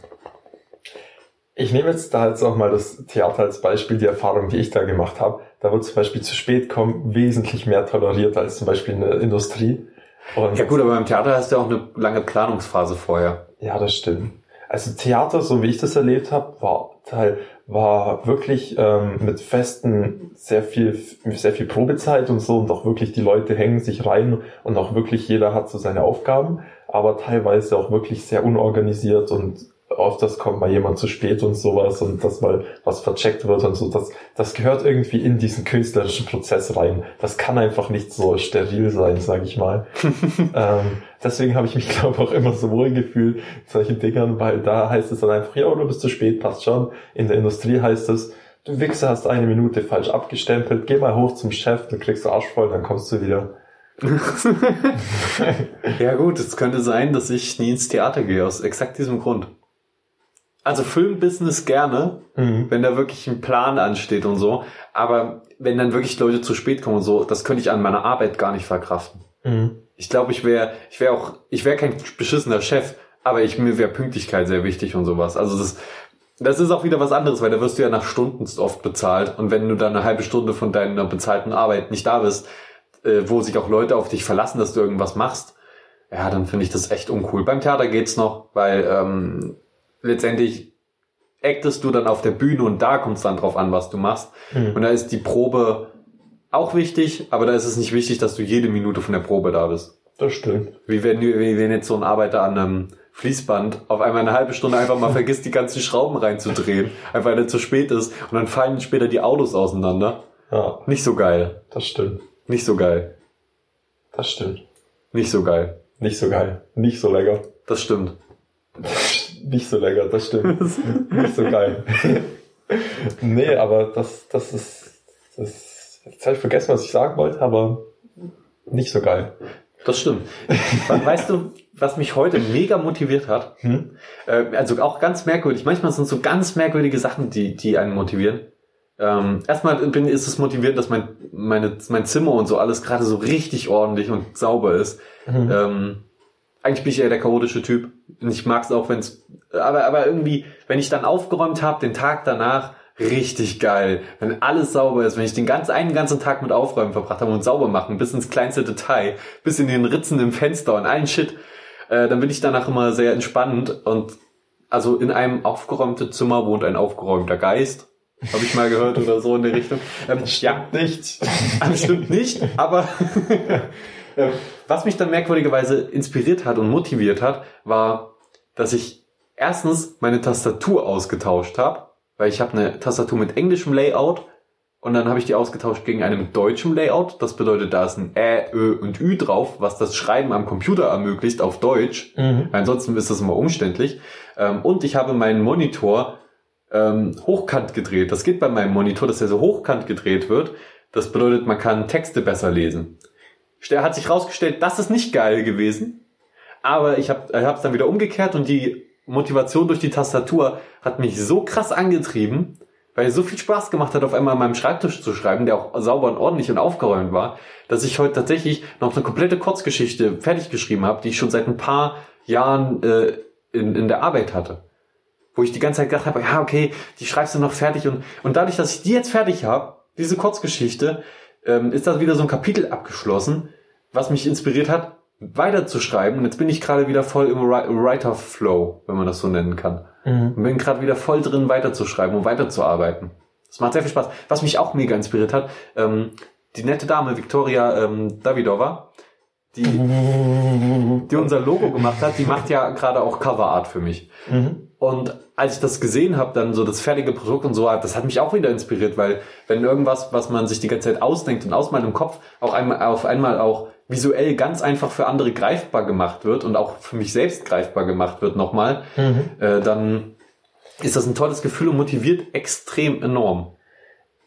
Ich nehme jetzt da jetzt auch mal das Theater als Beispiel, die Erfahrung, die ich da gemacht habe. Da wird zum Beispiel zu spät kommen wesentlich mehr toleriert als zum Beispiel in der Industrie. Und Ja gut, aber beim Theater hast du ja auch eine lange Planungsphase vorher. Ja, das stimmt. Also Theater, so wie ich das erlebt habe, war Teil war wirklich ähm, mit festen sehr viel sehr viel Probezeit und so und auch wirklich die Leute hängen sich rein und auch wirklich jeder hat so seine Aufgaben, aber teilweise auch wirklich sehr unorganisiert und öfters kommt mal jemand zu spät und sowas und dass mal was vercheckt wird und so. Das, das gehört irgendwie in diesen künstlerischen Prozess rein. Das kann einfach nicht so steril sein, sage ich mal. *laughs* ähm, deswegen habe ich mich, *laughs* glaube ich, auch immer so wohl gefühlt in solchen Dingern, weil da heißt es dann einfach, ja, du bist zu spät, passt schon. In der Industrie heißt es, du Wichser hast eine Minute falsch abgestempelt, geh mal hoch zum Chef, dann kriegst du Arsch voll, dann kommst du wieder. *laughs* Ja gut, es könnte sein, dass ich nie ins Theater gehe, aus exakt diesem Grund. Also Filmbusiness gerne, Mhm. wenn da wirklich ein Plan ansteht und so. Aber wenn dann wirklich Leute zu spät kommen und so, das könnte ich an meiner Arbeit gar nicht verkraften. Mhm. Ich glaube, ich wäre, ich wäre auch, ich wäre kein beschissener Chef, aber ich, mir wäre Pünktlichkeit sehr wichtig und sowas. Also das, das ist auch wieder was anderes, weil da wirst du ja nach Stunden oft bezahlt. Und wenn du dann eine halbe Stunde von deiner bezahlten Arbeit nicht da bist, äh, wo sich auch Leute auf dich verlassen, dass du irgendwas machst, ja, dann finde ich das echt uncool. Beim Theater geht's noch, weil ähm, letztendlich actest du dann auf der Bühne und da kommt es dann drauf an, was du machst. Mhm. Und da ist die Probe auch wichtig, aber da ist es nicht wichtig, dass du jede Minute von der Probe da bist. Das stimmt. Wie wenn, wie wenn jetzt so ein Arbeiter an einem Fließband auf einmal eine halbe Stunde einfach mal vergisst, die ganzen Schrauben reinzudrehen, einfach weil er zu spät ist und dann fallen später die Autos auseinander. Ja, Nicht so geil. das stimmt. Nicht so geil. Das stimmt. Nicht so geil. Nicht so geil. Nicht so lecker. Das stimmt. Nicht so lecker, das stimmt. *laughs* Nicht so geil. *laughs* nee, aber das, das ist, das, jetzt habe ich vergessen, was ich sagen wollte, aber nicht so geil. Das stimmt. weißt du, was mich heute mega motiviert hat? Hm? Äh, also auch ganz merkwürdig. Manchmal sind so ganz merkwürdige Sachen, die, die einen motivieren. Ähm, erstmal bin, ist es motivierend, dass mein, meine, mein Zimmer und so alles gerade so richtig ordentlich und sauber ist. Mhm. Ähm, eigentlich bin ich eher der chaotische Typ. Und ich mag es auch, wenn es. Aber, aber irgendwie, wenn ich dann aufgeräumt habe, den Tag danach, richtig geil. Wenn alles sauber ist, wenn ich den ganz, einen ganzen Tag mit Aufräumen verbracht habe und sauber machen, bis ins kleinste Detail, bis in den Ritzen im Fenster und allen Shit, äh, dann bin ich danach immer sehr entspannt. Und also in einem aufgeräumten Zimmer wohnt ein aufgeräumter Geist. Habe ich mal gehört oder so in der Richtung. Ähm, ja, Nicht. das *laughs* stimmt nicht, aber *laughs* was mich dann merkwürdigerweise inspiriert hat und motiviert hat, war, dass ich erstens meine Tastatur ausgetauscht habe, weil ich habe eine Tastatur mit englischem Layout und dann habe ich die ausgetauscht gegen eine mit deutschem Layout. Das bedeutet, da ist ein Ä, Ö und Ü drauf, was das Schreiben am Computer ermöglicht auf Deutsch. Mhm. Ansonsten ist das immer umständlich. Ähm, und ich habe meinen Monitor ähm, hochkant gedreht. Das geht bei meinem Monitor, dass er so hochkant gedreht wird. Das bedeutet, man kann Texte besser lesen. Hat sich rausgestellt, das ist nicht geil gewesen. Aber ich habe es dann wieder umgekehrt und die Motivation durch die Tastatur hat mich so krass angetrieben, weil es so viel Spaß gemacht hat, auf einmal an meinem Schreibtisch zu schreiben, der auch sauber und ordentlich und aufgeräumt war, dass ich heute tatsächlich noch eine komplette Kurzgeschichte fertig geschrieben habe, die ich schon seit ein paar Jahren äh, in, in der Arbeit hatte. Wo ich die ganze Zeit gedacht habe, ja, okay, die schreibst du noch fertig und, und dadurch, dass ich die jetzt fertig habe, diese Kurzgeschichte, ähm, ist da wieder so ein Kapitel abgeschlossen, was mich inspiriert hat, weiterzuschreiben. Und jetzt bin ich gerade wieder voll im Wri- Writer-Flow, wenn man das so nennen kann. Mhm. Und bin gerade wieder voll drin, weiterzuschreiben und weiterzuarbeiten. Das macht sehr viel Spaß. Was mich auch mega inspiriert hat, ähm, die nette Dame Viktoria ähm, Davidova, die, *laughs* die unser Logo gemacht hat, die macht ja gerade auch Coverart für mich. Mhm. Und als ich das gesehen habe, dann so das fertige Produkt und so, das hat mich auch wieder inspiriert, weil wenn irgendwas, was man sich die ganze Zeit ausdenkt und ausmalt im Kopf, auch einmal auf einmal auch visuell ganz einfach für andere greifbar gemacht wird und auch für mich selbst greifbar gemacht wird nochmal, Mhm. äh, dann ist das ein tolles Gefühl und motiviert extrem enorm.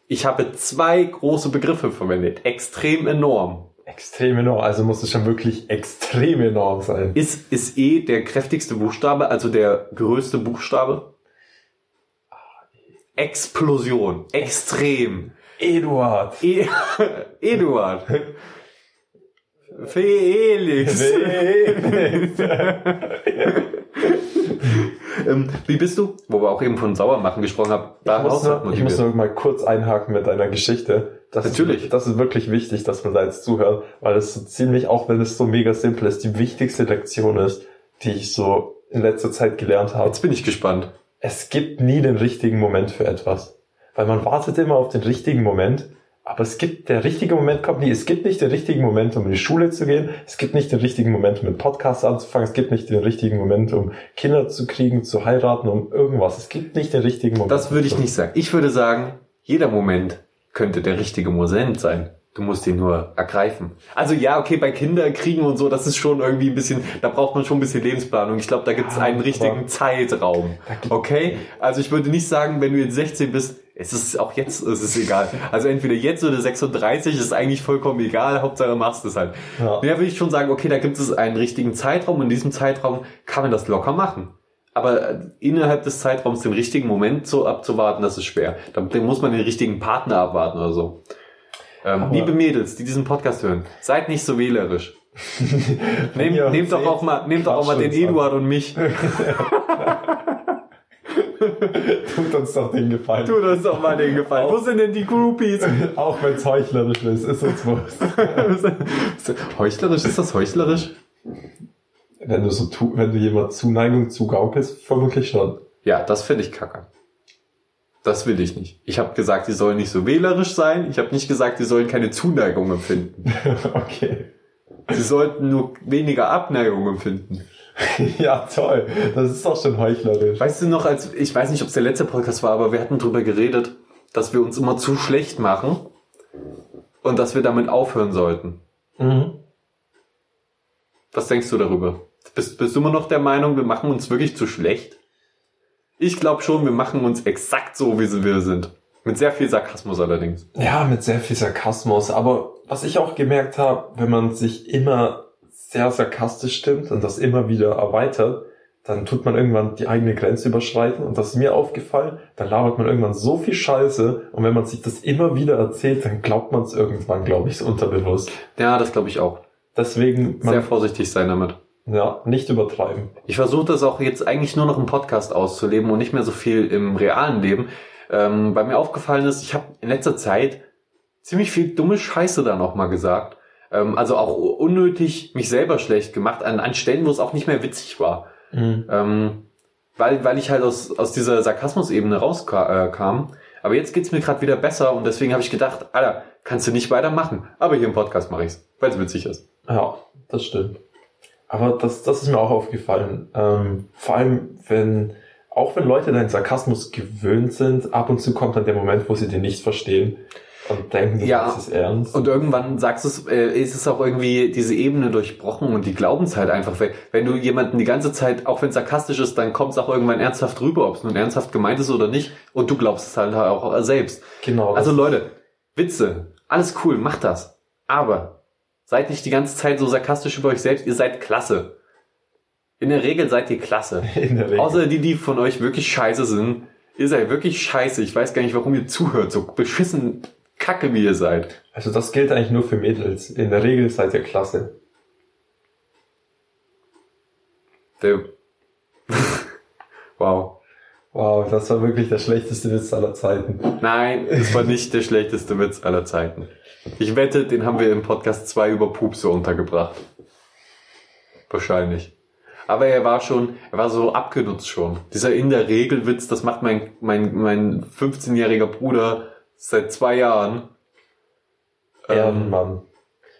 Ich habe zwei große Begriffe verwendet. Extrem enorm. Extrem enorm. Also muss es schon wirklich extrem enorm sein. Ist, ist eh der kräftigste Buchstabe, also der größte Buchstabe. Explosion. Extrem. Eduard. E *laughs* Eduard. Felix. *laughs* ähm, wie bist du? Wo wir auch eben von Sauermachen gesprochen haben. Ich muss, nur, ich muss nur mal kurz einhaken mit deiner Geschichte. Das Natürlich. Ist, das ist wirklich wichtig, dass man da jetzt zuhört, weil es so ziemlich, auch wenn es so mega simpel ist, die wichtigste Lektion ist, die ich so in letzter Zeit gelernt habe. Jetzt bin ich gespannt. Es gibt nie den richtigen Moment für etwas. Weil man wartet immer auf den richtigen Moment aber es gibt, der richtige Moment kommt nie. Es gibt nicht den richtigen Moment, um in die Schule zu gehen. Es gibt nicht den richtigen Moment, mit Podcasts anzufangen. Es gibt nicht den richtigen Moment, um Kinder zu kriegen, zu heiraten, um irgendwas. Es gibt nicht den richtigen Moment. Das würde ich nicht sagen. Ich würde sagen, jeder Moment könnte der richtige Moment sein. Du musst ihn nur ergreifen. Also ja, okay, bei Kinderkriegen und so, das ist schon irgendwie ein bisschen, da braucht man schon ein bisschen Lebensplanung. Ich glaube, da gibt es einen richtigen Zeitraum. Okay? Also ich würde nicht sagen, wenn du jetzt 16 bist, es ist auch jetzt, es ist egal. Also entweder jetzt oder 36 ist eigentlich vollkommen egal, Hauptsache machst du es halt. Ja. Da würde ich schon sagen, okay, da gibt es einen richtigen Zeitraum und in diesem Zeitraum kann man das locker machen. Aber innerhalb des Zeitraums den richtigen Moment so abzuwarten, das ist schwer. Da muss man den richtigen Partner abwarten oder so. Ähm, liebe Mädels, die diesen Podcast hören, seid nicht so wählerisch. *laughs* Nehm, ja, nehmt doch auch mal, nehmt doch auch mal den Eduard und mich. *laughs* Tut uns doch den Gefallen. Tut uns doch mal den Gefallen. Auch, Wo sind denn die Groupies? *laughs* Auch wenn es heuchlerisch ist, ist uns wurscht. heuchlerisch? Ist das heuchlerisch? Wenn du so tu, wenn du jemand Zuneigung zugaukelst, vermutlich schon. Ja, das finde ich kacke. Das will ich nicht. Ich habe gesagt, die sollen nicht so wählerisch sein. Ich habe nicht gesagt, die sollen keine Zuneigung empfinden. *laughs* okay. Sie sollten nur weniger Abneigung empfinden. *laughs* ja, toll. Das ist doch schon heuchlerisch. Weißt du noch, als ich weiß nicht, ob es der letzte Podcast war, aber wir hatten drüber geredet, dass wir uns immer zu schlecht machen und dass wir damit aufhören sollten. Mhm. Was denkst du darüber? Bist, bist du immer noch der Meinung, wir machen uns wirklich zu schlecht? Ich glaube schon, wir machen uns exakt so, wie wir sind. Mit sehr viel Sarkasmus allerdings. Ja, mit sehr viel Sarkasmus. Aber was ich auch gemerkt habe, wenn man sich immer sehr sarkastisch stimmt und das immer wieder erweitert, dann tut man irgendwann die eigene Grenze überschreiten. Und das ist mir aufgefallen, dann labert man irgendwann so viel Scheiße. Und wenn man sich das immer wieder erzählt, dann glaubt man es irgendwann, glaube ich, unterbewusst. Ja, das glaube ich auch. Deswegen. Sehr vorsichtig sein damit. Ja, nicht übertreiben. Ich versuche das auch jetzt eigentlich nur noch im Podcast auszuleben und nicht mehr so viel im realen Leben. Ähm, bei mir aufgefallen ist, ich habe in letzter Zeit ziemlich viel dumme Scheiße da nochmal gesagt. Ähm, also auch unnötig mich selber schlecht gemacht an, an Stellen, wo es auch nicht mehr witzig war. Mhm. Ähm, weil, weil ich halt aus, aus dieser Sarkasmus-Ebene rauskam. Aber jetzt geht's mir gerade wieder besser und deswegen habe ich gedacht, Alter, kannst du nicht weitermachen. Aber hier im Podcast mache ich's, weil es witzig ist. Ja, das stimmt. Aber das, das ist mir auch aufgefallen. Ähm, vor allem, wenn, auch wenn Leute deinen Sarkasmus gewöhnt sind, ab und zu kommt dann der Moment, wo sie den nicht verstehen und denken, ja, das ist ernst. Und irgendwann sagst du äh, ist es auch irgendwie diese Ebene durchbrochen und die glauben es halt einfach. Wenn, wenn du jemanden die ganze Zeit, auch wenn es sarkastisch ist, dann kommt es auch irgendwann ernsthaft rüber, ob es nun ernsthaft gemeint ist oder nicht. Und du glaubst es halt auch selbst. Genau. Also Leute, Witze, alles cool, macht das. Aber Seid nicht die ganze Zeit so sarkastisch über euch selbst. Ihr seid klasse. In der Regel seid ihr klasse. *laughs* Außer die, die von euch wirklich scheiße sind. Ihr seid wirklich scheiße. Ich weiß gar nicht, warum ihr zuhört. So beschissen kacke, wie ihr seid. Also das gilt eigentlich nur für Mädels. In der Regel seid ihr klasse. Der *laughs* wow. Wow, das war wirklich der schlechteste Witz aller Zeiten. Nein, es war nicht der schlechteste Witz aller Zeiten. Ich wette, den haben wir im Podcast 2 über Pupse untergebracht. Wahrscheinlich. Aber er war schon, er war so abgenutzt schon. Dieser in der Regel Witz, das macht mein, mein, mein 15-jähriger Bruder seit zwei Jahren. Ehrenmann. Ähm,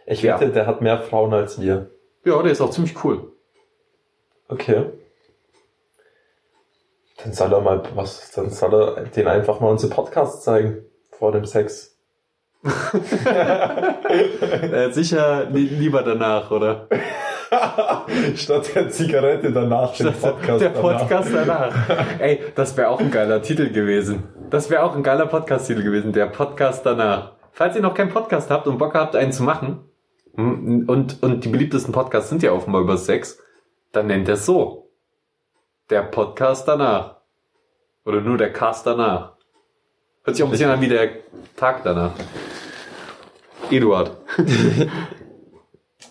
ich wette, ja. der hat mehr Frauen als wir. Ja, der ist auch ziemlich cool. Okay. Dann soll er mal was, dann soll er den einfach mal unsere Podcasts zeigen. Vor dem Sex. Äh, sicher lieber danach, oder? *laughs* Statt der Zigarette danach, Statt den Podcast der Podcast danach. danach. Ey, das wäre auch ein geiler Titel gewesen. Das wäre auch ein geiler Podcast-Titel gewesen, der Podcast danach. Falls ihr noch keinen Podcast habt und Bock habt, einen zu machen, und, und die beliebtesten Podcasts sind ja offenbar über Sex, dann nennt er es so. Der Podcast danach. Oder nur der Cast danach. Hört sich auch ein bisschen an wie der Tag danach. Eduard. *laughs*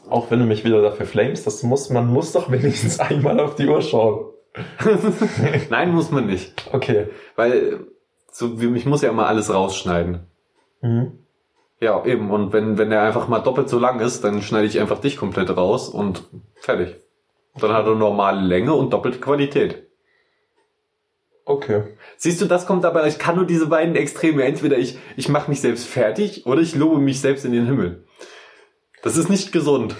Auch wenn du mich wieder dafür flamest, das muss, man muss doch wenigstens einmal auf die Uhr schauen. *laughs* Nein, muss man nicht. Okay. Weil so, ich muss ja immer alles rausschneiden. Mhm. Ja, eben. Und wenn, wenn der einfach mal doppelt so lang ist, dann schneide ich einfach dich komplett raus und fertig. Dann hat er normale Länge und doppelte Qualität. Okay. Siehst du, das kommt aber, ich kann nur diese beiden Extreme. Entweder ich, ich mache mich selbst fertig oder ich lobe mich selbst in den Himmel. Das ist nicht gesund.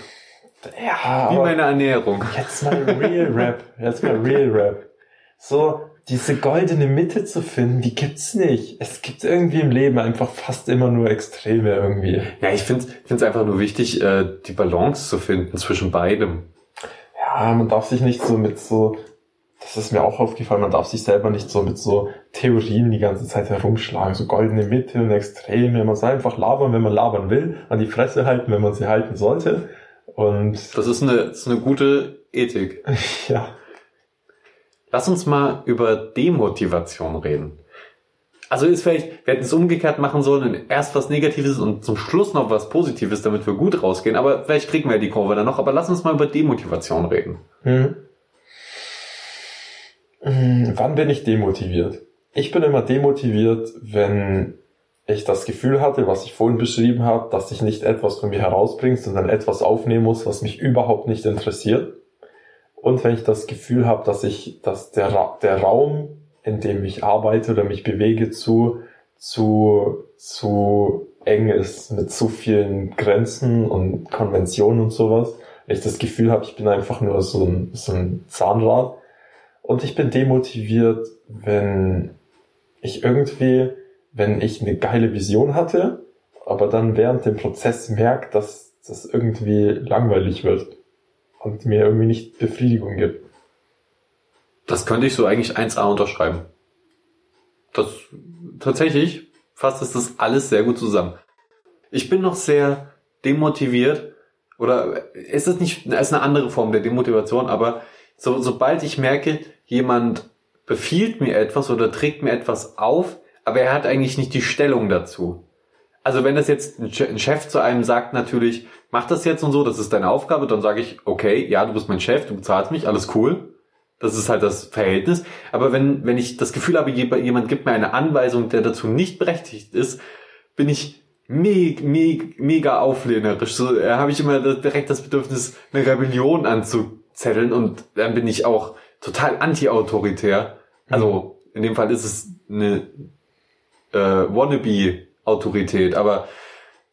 Ja, Wie meine Ernährung. jetzt mal Real Rap. Jetzt mal Real Rap. So, diese goldene Mitte zu finden, die gibt's nicht. Es gibt irgendwie im Leben einfach fast immer nur Extreme irgendwie. Ja, ich finde es einfach nur wichtig, äh, die Balance zu finden zwischen beidem. Ja, man darf sich nicht so mit so, das ist mir auch aufgefallen, man darf sich selber nicht so mit so Theorien die ganze Zeit herumschlagen, so goldene Mitte und Extreme. Man soll einfach labern, wenn man labern will, an die Fresse halten, wenn man sie halten sollte. Und Das ist eine, das ist eine gute Ethik. *laughs* ja, Lass uns mal über Demotivation reden. Also ist vielleicht, wir hätten es umgekehrt machen sollen, erst was Negatives und zum Schluss noch was Positives, damit wir gut rausgehen. Aber vielleicht kriegen wir die Kurve dann noch. Aber lass uns mal über Demotivation reden. Hm. Hm, Wann bin ich demotiviert? Ich bin immer demotiviert, wenn ich das Gefühl hatte, was ich vorhin beschrieben habe, dass ich nicht etwas von mir herausbringe, sondern etwas aufnehmen muss, was mich überhaupt nicht interessiert. Und wenn ich das Gefühl habe, dass ich, dass der, der Raum, in dem ich arbeite oder mich bewege, zu, zu, zu eng ist, mit zu vielen Grenzen und Konventionen und sowas. Wenn ich das Gefühl habe, ich bin einfach nur so ein, so ein Zahnrad. Und ich bin demotiviert, wenn ich irgendwie, wenn ich eine geile Vision hatte, aber dann während dem Prozess merke, dass das irgendwie langweilig wird und mir irgendwie nicht Befriedigung gibt. Das könnte ich so eigentlich 1a unterschreiben. Das, tatsächlich fasst es das alles sehr gut zusammen. Ich bin noch sehr demotiviert, oder ist es nicht, es ist eine andere Form der Demotivation, aber so, sobald ich merke, jemand befiehlt mir etwas oder trägt mir etwas auf, aber er hat eigentlich nicht die Stellung dazu. Also wenn das jetzt ein Che- ein Chef zu einem sagt, natürlich, mach das jetzt und so, das ist deine Aufgabe, dann sage ich, okay, ja, du bist mein Chef, du bezahlst mich, alles cool. Das ist halt das Verhältnis. Aber wenn, wenn ich das Gefühl habe, je- jemand gibt mir eine Anweisung, der dazu nicht berechtigt ist, bin ich me me mega auflehnerisch. So äh, habe ich immer direkt das Bedürfnis, eine Rebellion anzuzetteln und dann bin ich auch total anti-autoritär. Also in dem Fall ist es eine äh, Wannabe-Autorität, aber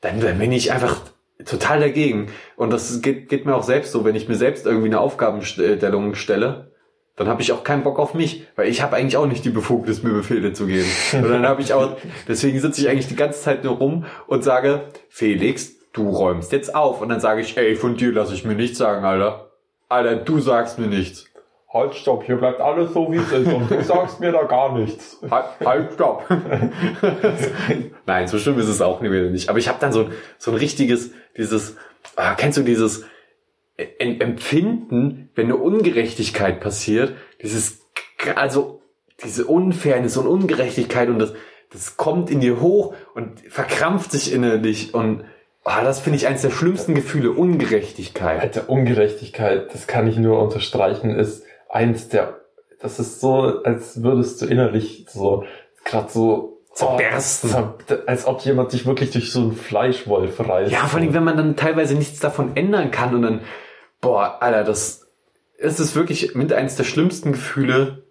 dann, dann bin ich einfach total dagegen. Und das geht, geht mir auch selbst so, wenn ich mir selbst irgendwie eine Aufgabenstellung stelle, dann habe ich auch keinen Bock auf mich, weil ich habe eigentlich auch nicht die Befugnis, mir Befehle zu geben. Und dann habe ich auch, deswegen sitze ich eigentlich die ganze Zeit nur rum und sage, Felix, du räumst jetzt auf. Und dann sage ich, ey, von dir lasse ich mir nichts sagen, Alter. Alter, du sagst mir nichts. Halt, stopp, hier bleibt alles so, wie es ist und du sagst mir da gar nichts. Halt, halt, stopp. *laughs* Nein, so schlimm ist es auch nicht. Aber ich habe dann so, ein- so ein richtiges, dieses, ah, kennst du dieses Em- Empfinden, wenn eine Ungerechtigkeit passiert, dieses, also diese Unfairness und Ungerechtigkeit und das, das kommt in dir hoch und verkrampft sich innerlich und ah, das finde ich eines der schlimmsten Gefühle, Ungerechtigkeit. Alter, Ungerechtigkeit, das kann ich nur unterstreichen, ist eins der, das ist so, als würdest du innerlich so, gerade so, Zerbersten. zer- als ob jemand dich wirklich durch so einen Fleischwolf reißt. Ja, vor allem, wenn man dann teilweise nichts davon ändern kann und dann, boah, Alter, das, es ist wirklich mit eines der schlimmsten Gefühle,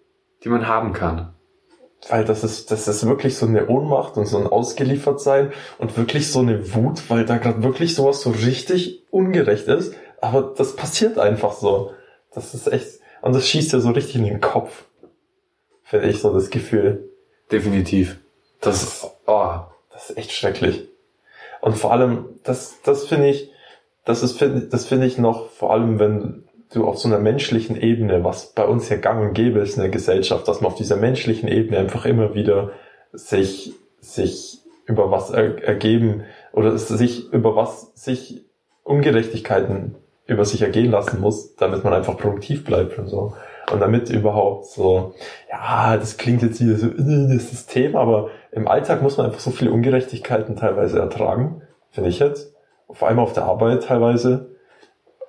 die man haben kann. Weil das ist, das ist wirklich so eine Ohnmacht und so ein Ausgeliefertsein und wirklich so eine Wut, weil da gerade wirklich sowas so richtig ungerecht ist. Aber das passiert einfach so. Das ist echt, und das schießt ja so richtig in den Kopf. Finde ich so das Gefühl. Definitiv. Das, oh, Das ist echt schrecklich. Und vor allem, das, das finde ich, das ist, find- das finde ich noch, vor allem wenn du auf so einer menschlichen Ebene, was bei uns ja gang und gäbe ist in der Gesellschaft, dass man auf dieser menschlichen Ebene einfach immer wieder sich, sich über was er, ergeben oder sich über was sich Ungerechtigkeiten über sich ergehen lassen muss, damit man einfach produktiv bleibt und so. Und damit überhaupt so, ja, das klingt jetzt wieder so, äh, das System, aber im Alltag muss man einfach so viele Ungerechtigkeiten teilweise ertragen, finde ich jetzt. Vor allem auf der Arbeit teilweise.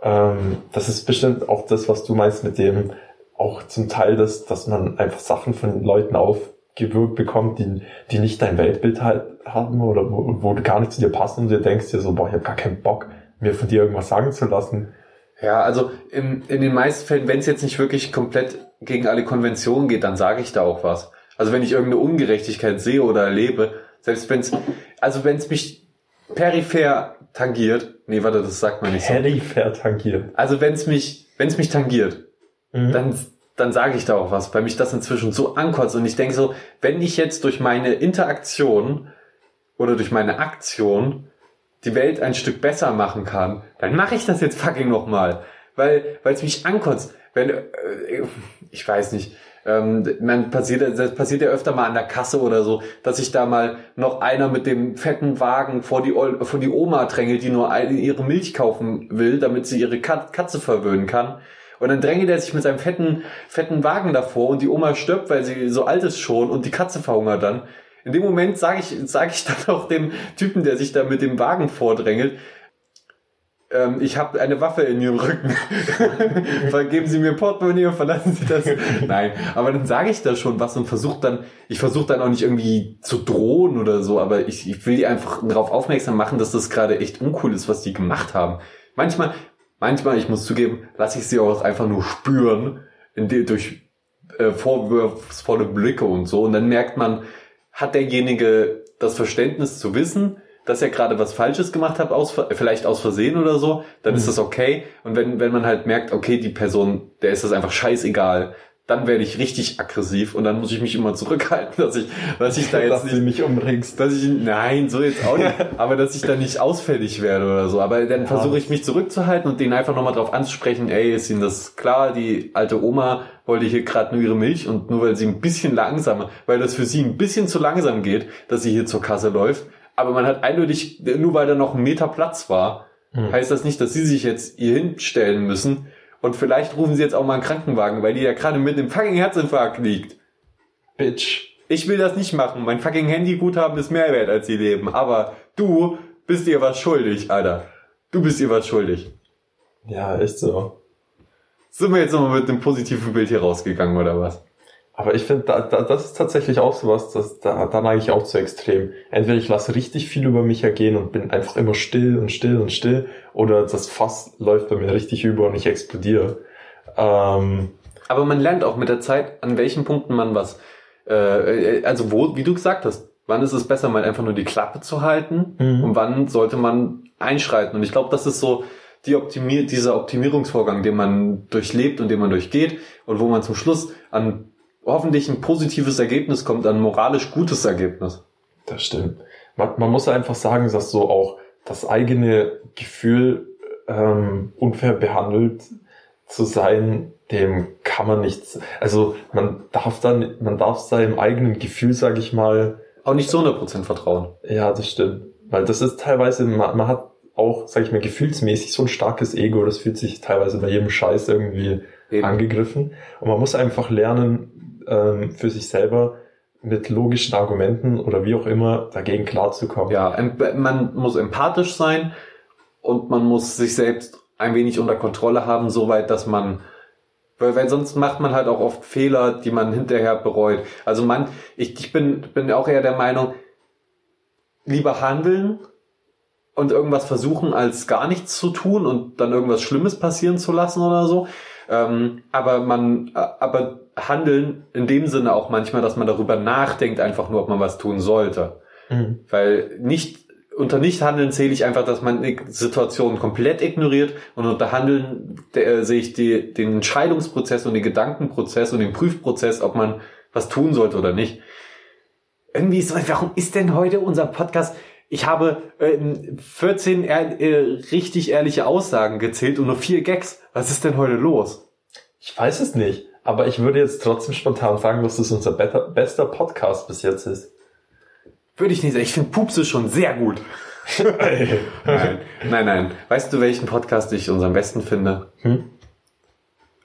Ähm, das ist bestimmt auch das, was du meinst mit dem, auch zum Teil, dass, dass man einfach Sachen von Leuten aufgewürgt bekommt, die, die nicht dein Weltbild halt haben oder wo, wo gar nicht zu dir passen und du denkst dir so, boah, ich habe gar keinen Bock, mir von dir irgendwas sagen zu lassen. Ja, also in, in den meisten Fällen, wenn es jetzt nicht wirklich komplett gegen alle Konventionen geht, dann sage ich da auch was. Also wenn ich irgendeine Ungerechtigkeit sehe oder erlebe, selbst wenn es, also wenn es mich peripher tangiert, nee, warte, das sagt man nicht so. Peripher tangiert. Also wenn es mich, wenn es mich tangiert, mhm. dann dann sage ich da auch was, weil mich das inzwischen so ankotzt und ich denke so, wenn ich jetzt durch meine Interaktion oder durch meine Aktion die Welt ein Stück besser machen kann, dann mache ich das jetzt fucking nochmal. Weil es mich ankotzt. Wenn, äh, ich weiß nicht, ähm, man passiert, das passiert ja öfter mal an der Kasse oder so, dass sich da mal noch einer mit dem fetten Wagen vor die, vor die Oma drängelt, die nur eine, ihre Milch kaufen will, damit sie ihre Katze verwöhnen kann. Und dann drängelt er sich mit seinem fetten, fetten Wagen davor und die Oma stirbt, weil sie so alt ist schon und die Katze verhungert dann. In dem Moment sage ich, sag ich *laughs* dann auch dem Typen, der sich da mit dem Wagen vordrängelt, ähm, ich habe eine Waffe in Ihrem Rücken. *laughs* Vergeben Sie mir Portemonnaie und verlassen Sie das. *laughs* Nein, aber dann sage ich da schon was und versuche dann, ich versuche dann auch nicht irgendwie zu drohen oder so, aber ich, ich will die einfach darauf aufmerksam machen, dass das gerade echt uncool ist, was die gemacht haben. Manchmal, manchmal, ich muss zugeben, lasse ich sie auch einfach nur spüren, in die, durch äh, vorwurfsvolle Blicke und so. Und dann merkt man, hat derjenige das Verständnis zu wissen, dass er gerade was Falsches gemacht hat, aus, vielleicht aus Versehen oder so, dann mhm. ist das okay. Und wenn, wenn man halt merkt, okay, die Person, der ist das einfach scheißegal, dann werde ich richtig aggressiv und dann muss ich mich immer zurückhalten, dass ich, dass ich da jetzt dass nicht, du mich umbringst. dass ich, nein, so jetzt auch nicht, *laughs* aber dass ich da nicht ausfällig werde oder so. Aber dann ja. versuche ich mich zurückzuhalten und den einfach nochmal drauf anzusprechen, ey, ist Ihnen das klar, die alte Oma wollte hier gerade nur ihre Milch und nur weil sie ein bisschen langsamer, weil das für sie ein bisschen zu langsam geht, dass sie hier zur Kasse läuft, aber man hat eindeutig, nur weil da noch ein Meter Platz war, hm. heißt das nicht, dass sie sich jetzt hier hinstellen müssen und vielleicht rufen sie jetzt auch mal einen Krankenwagen, weil die ja gerade mit dem fucking Herzinfarkt liegt. Bitch. Ich will das nicht machen. Mein fucking Handyguthaben ist mehr wert als ihr Leben. Aber du bist ihr was schuldig, Alter. Du bist ihr was schuldig. Ja, ist so. Sind wir jetzt nochmal mit dem positiven Bild hier rausgegangen, oder was? Aber ich finde, da, da, das ist tatsächlich auch sowas, dass, da, da neige ich auch zu extrem. Entweder ich lasse richtig viel über mich ergehen und bin einfach immer still und still und still, oder das Fass läuft bei mir richtig über und ich explodiere. Ähm, Aber man lernt auch mit der Zeit, an welchen Punkten man was, äh, also wo, wie du gesagt hast, wann ist es besser, mal einfach nur die Klappe zu halten mhm. und wann sollte man einschreiten. Und ich glaube, das ist so die Optimier dieser Optimierungsvorgang, den man durchlebt und den man durchgeht und wo man zum Schluss an hoffentlich ein positives Ergebnis kommt, ein moralisch gutes Ergebnis. Das stimmt. Man, man muss einfach sagen, dass so auch das eigene Gefühl ähm, unfair behandelt zu sein, dem kann man nichts. Also man darf dann, man darf seinem eigenen Gefühl, sage ich mal, auch nicht zu 100% vertrauen. Ja, das stimmt, weil das ist teilweise, man, man hat auch, sage ich mal, gefühlsmäßig so ein starkes Ego, das fühlt sich teilweise bei jedem Scheiß irgendwie Eben. angegriffen und man muss einfach lernen, ähm, für sich selber mit logischen Argumenten oder wie auch immer dagegen klarzukommen. Ja, man muss empathisch sein und man muss sich selbst ein wenig unter Kontrolle haben, soweit, dass man weil, weil sonst macht man halt auch oft Fehler, die man hinterher bereut. Also man, ich, ich bin, bin auch eher der Meinung, lieber handeln und irgendwas versuchen, als gar nichts zu tun und dann irgendwas Schlimmes passieren zu lassen oder so. Ähm, aber man, äh, aber handeln in dem Sinne auch manchmal, dass man darüber nachdenkt, einfach nur, ob man was tun sollte. Mhm. Weil nicht, unter Nichthandeln zähle ich einfach, dass man die Situation komplett ignoriert und unter Handeln äh, sehe ich die, den Entscheidungsprozess und den Gedankenprozess und den Prüfprozess, ob man was tun sollte oder nicht. Irgendwie so, warum ist denn heute unser Podcast ich habe äh, 14 ehr äh, richtig ehrliche Aussagen gezählt und nur vier Gags. Was ist denn heute los? Ich weiß es nicht, aber ich würde jetzt trotzdem spontan sagen, dass das unser bester Podcast bis jetzt ist. Würde ich nicht sagen. Ich finde Pupse schon sehr gut. *laughs* nein, nein, nein. Weißt du, welchen Podcast ich unseren besten finde? Hm?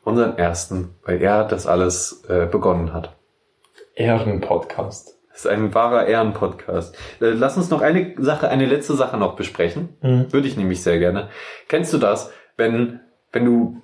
Unseren ersten, weil er das alles äh, begonnen hat. Ehrenpodcast. Das ist ein wahrer Ehrenpodcast. Äh, lass uns noch eine Sache, eine letzte Sache noch besprechen. Mhm. Würde ich nämlich sehr gerne. Kennst du das, wenn, wenn du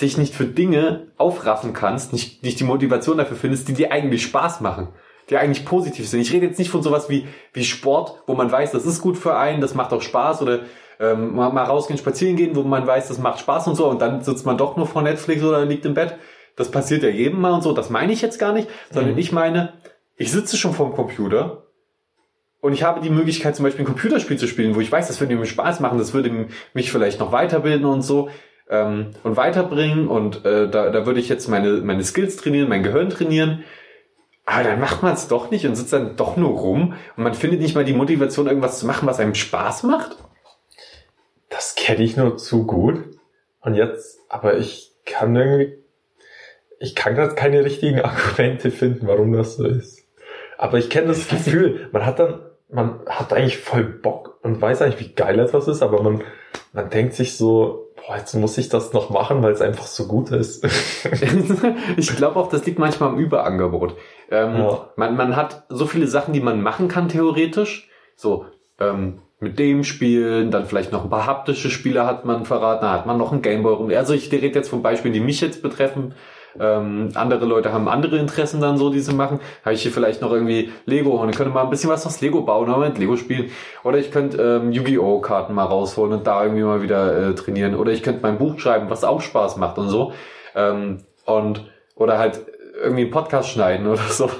dich nicht für Dinge aufraffen kannst, nicht, nicht die Motivation dafür findest, die dir eigentlich Spaß machen, die eigentlich positiv sind. Ich rede jetzt nicht von sowas wie, wie Sport, wo man weiß, das ist gut für einen, das macht auch Spaß oder ähm, mal, mal rausgehen, spazieren gehen, wo man weiß, das macht Spaß und so und dann sitzt man doch nur vor Netflix oder liegt im Bett. Das passiert ja jedem mal und so. Das meine ich jetzt gar nicht, sondern Mhm. ich meine, ich sitze schon vorm Computer und ich habe die Möglichkeit, zum Beispiel ein Computerspiel zu spielen, wo ich weiß, das würde mir Spaß machen, das würde mich vielleicht noch weiterbilden und so ähm, und weiterbringen und äh, da, da würde ich jetzt meine, meine Skills trainieren, mein Gehirn trainieren. Aber dann macht man es doch nicht und sitzt dann doch nur rum und man findet nicht mal die Motivation, irgendwas zu machen, was einem Spaß macht. Das kenne ich nur zu gut. Und jetzt, aber ich kann irgendwie, ich kann gerade keine richtigen Argumente finden, warum das so ist. Aber ich kenne das *laughs* Gefühl, man hat dann, man hat eigentlich voll Bock und weiß eigentlich, wie geil etwas ist, aber man, man denkt sich so, boah, jetzt muss ich das noch machen, weil es einfach so gut ist. *laughs* ich glaube auch, das liegt manchmal am Überangebot. Ähm, Ja. man, man hat so viele Sachen, die man machen kann, theoretisch. So, ähm, mit dem spielen, dann vielleicht noch ein paar haptische Spiele hat man verraten, da hat man noch ein Gameboy rum. Also ich rede jetzt von Beispielen, die mich jetzt betreffen. Ähm, andere Leute haben andere Interessen dann so, die sie machen. Habe ich hier vielleicht noch irgendwie Lego und ich könnte mal ein bisschen was aus Lego bauen oder mit Lego spielen. Oder ich könnte ähm, Yu-Gi-Oh! Karten mal rausholen und da irgendwie mal wieder äh, trainieren. Oder ich könnte mein Buch schreiben, was auch Spaß macht und so. Ähm, und oder halt irgendwie einen Podcast schneiden *laughs* oder so.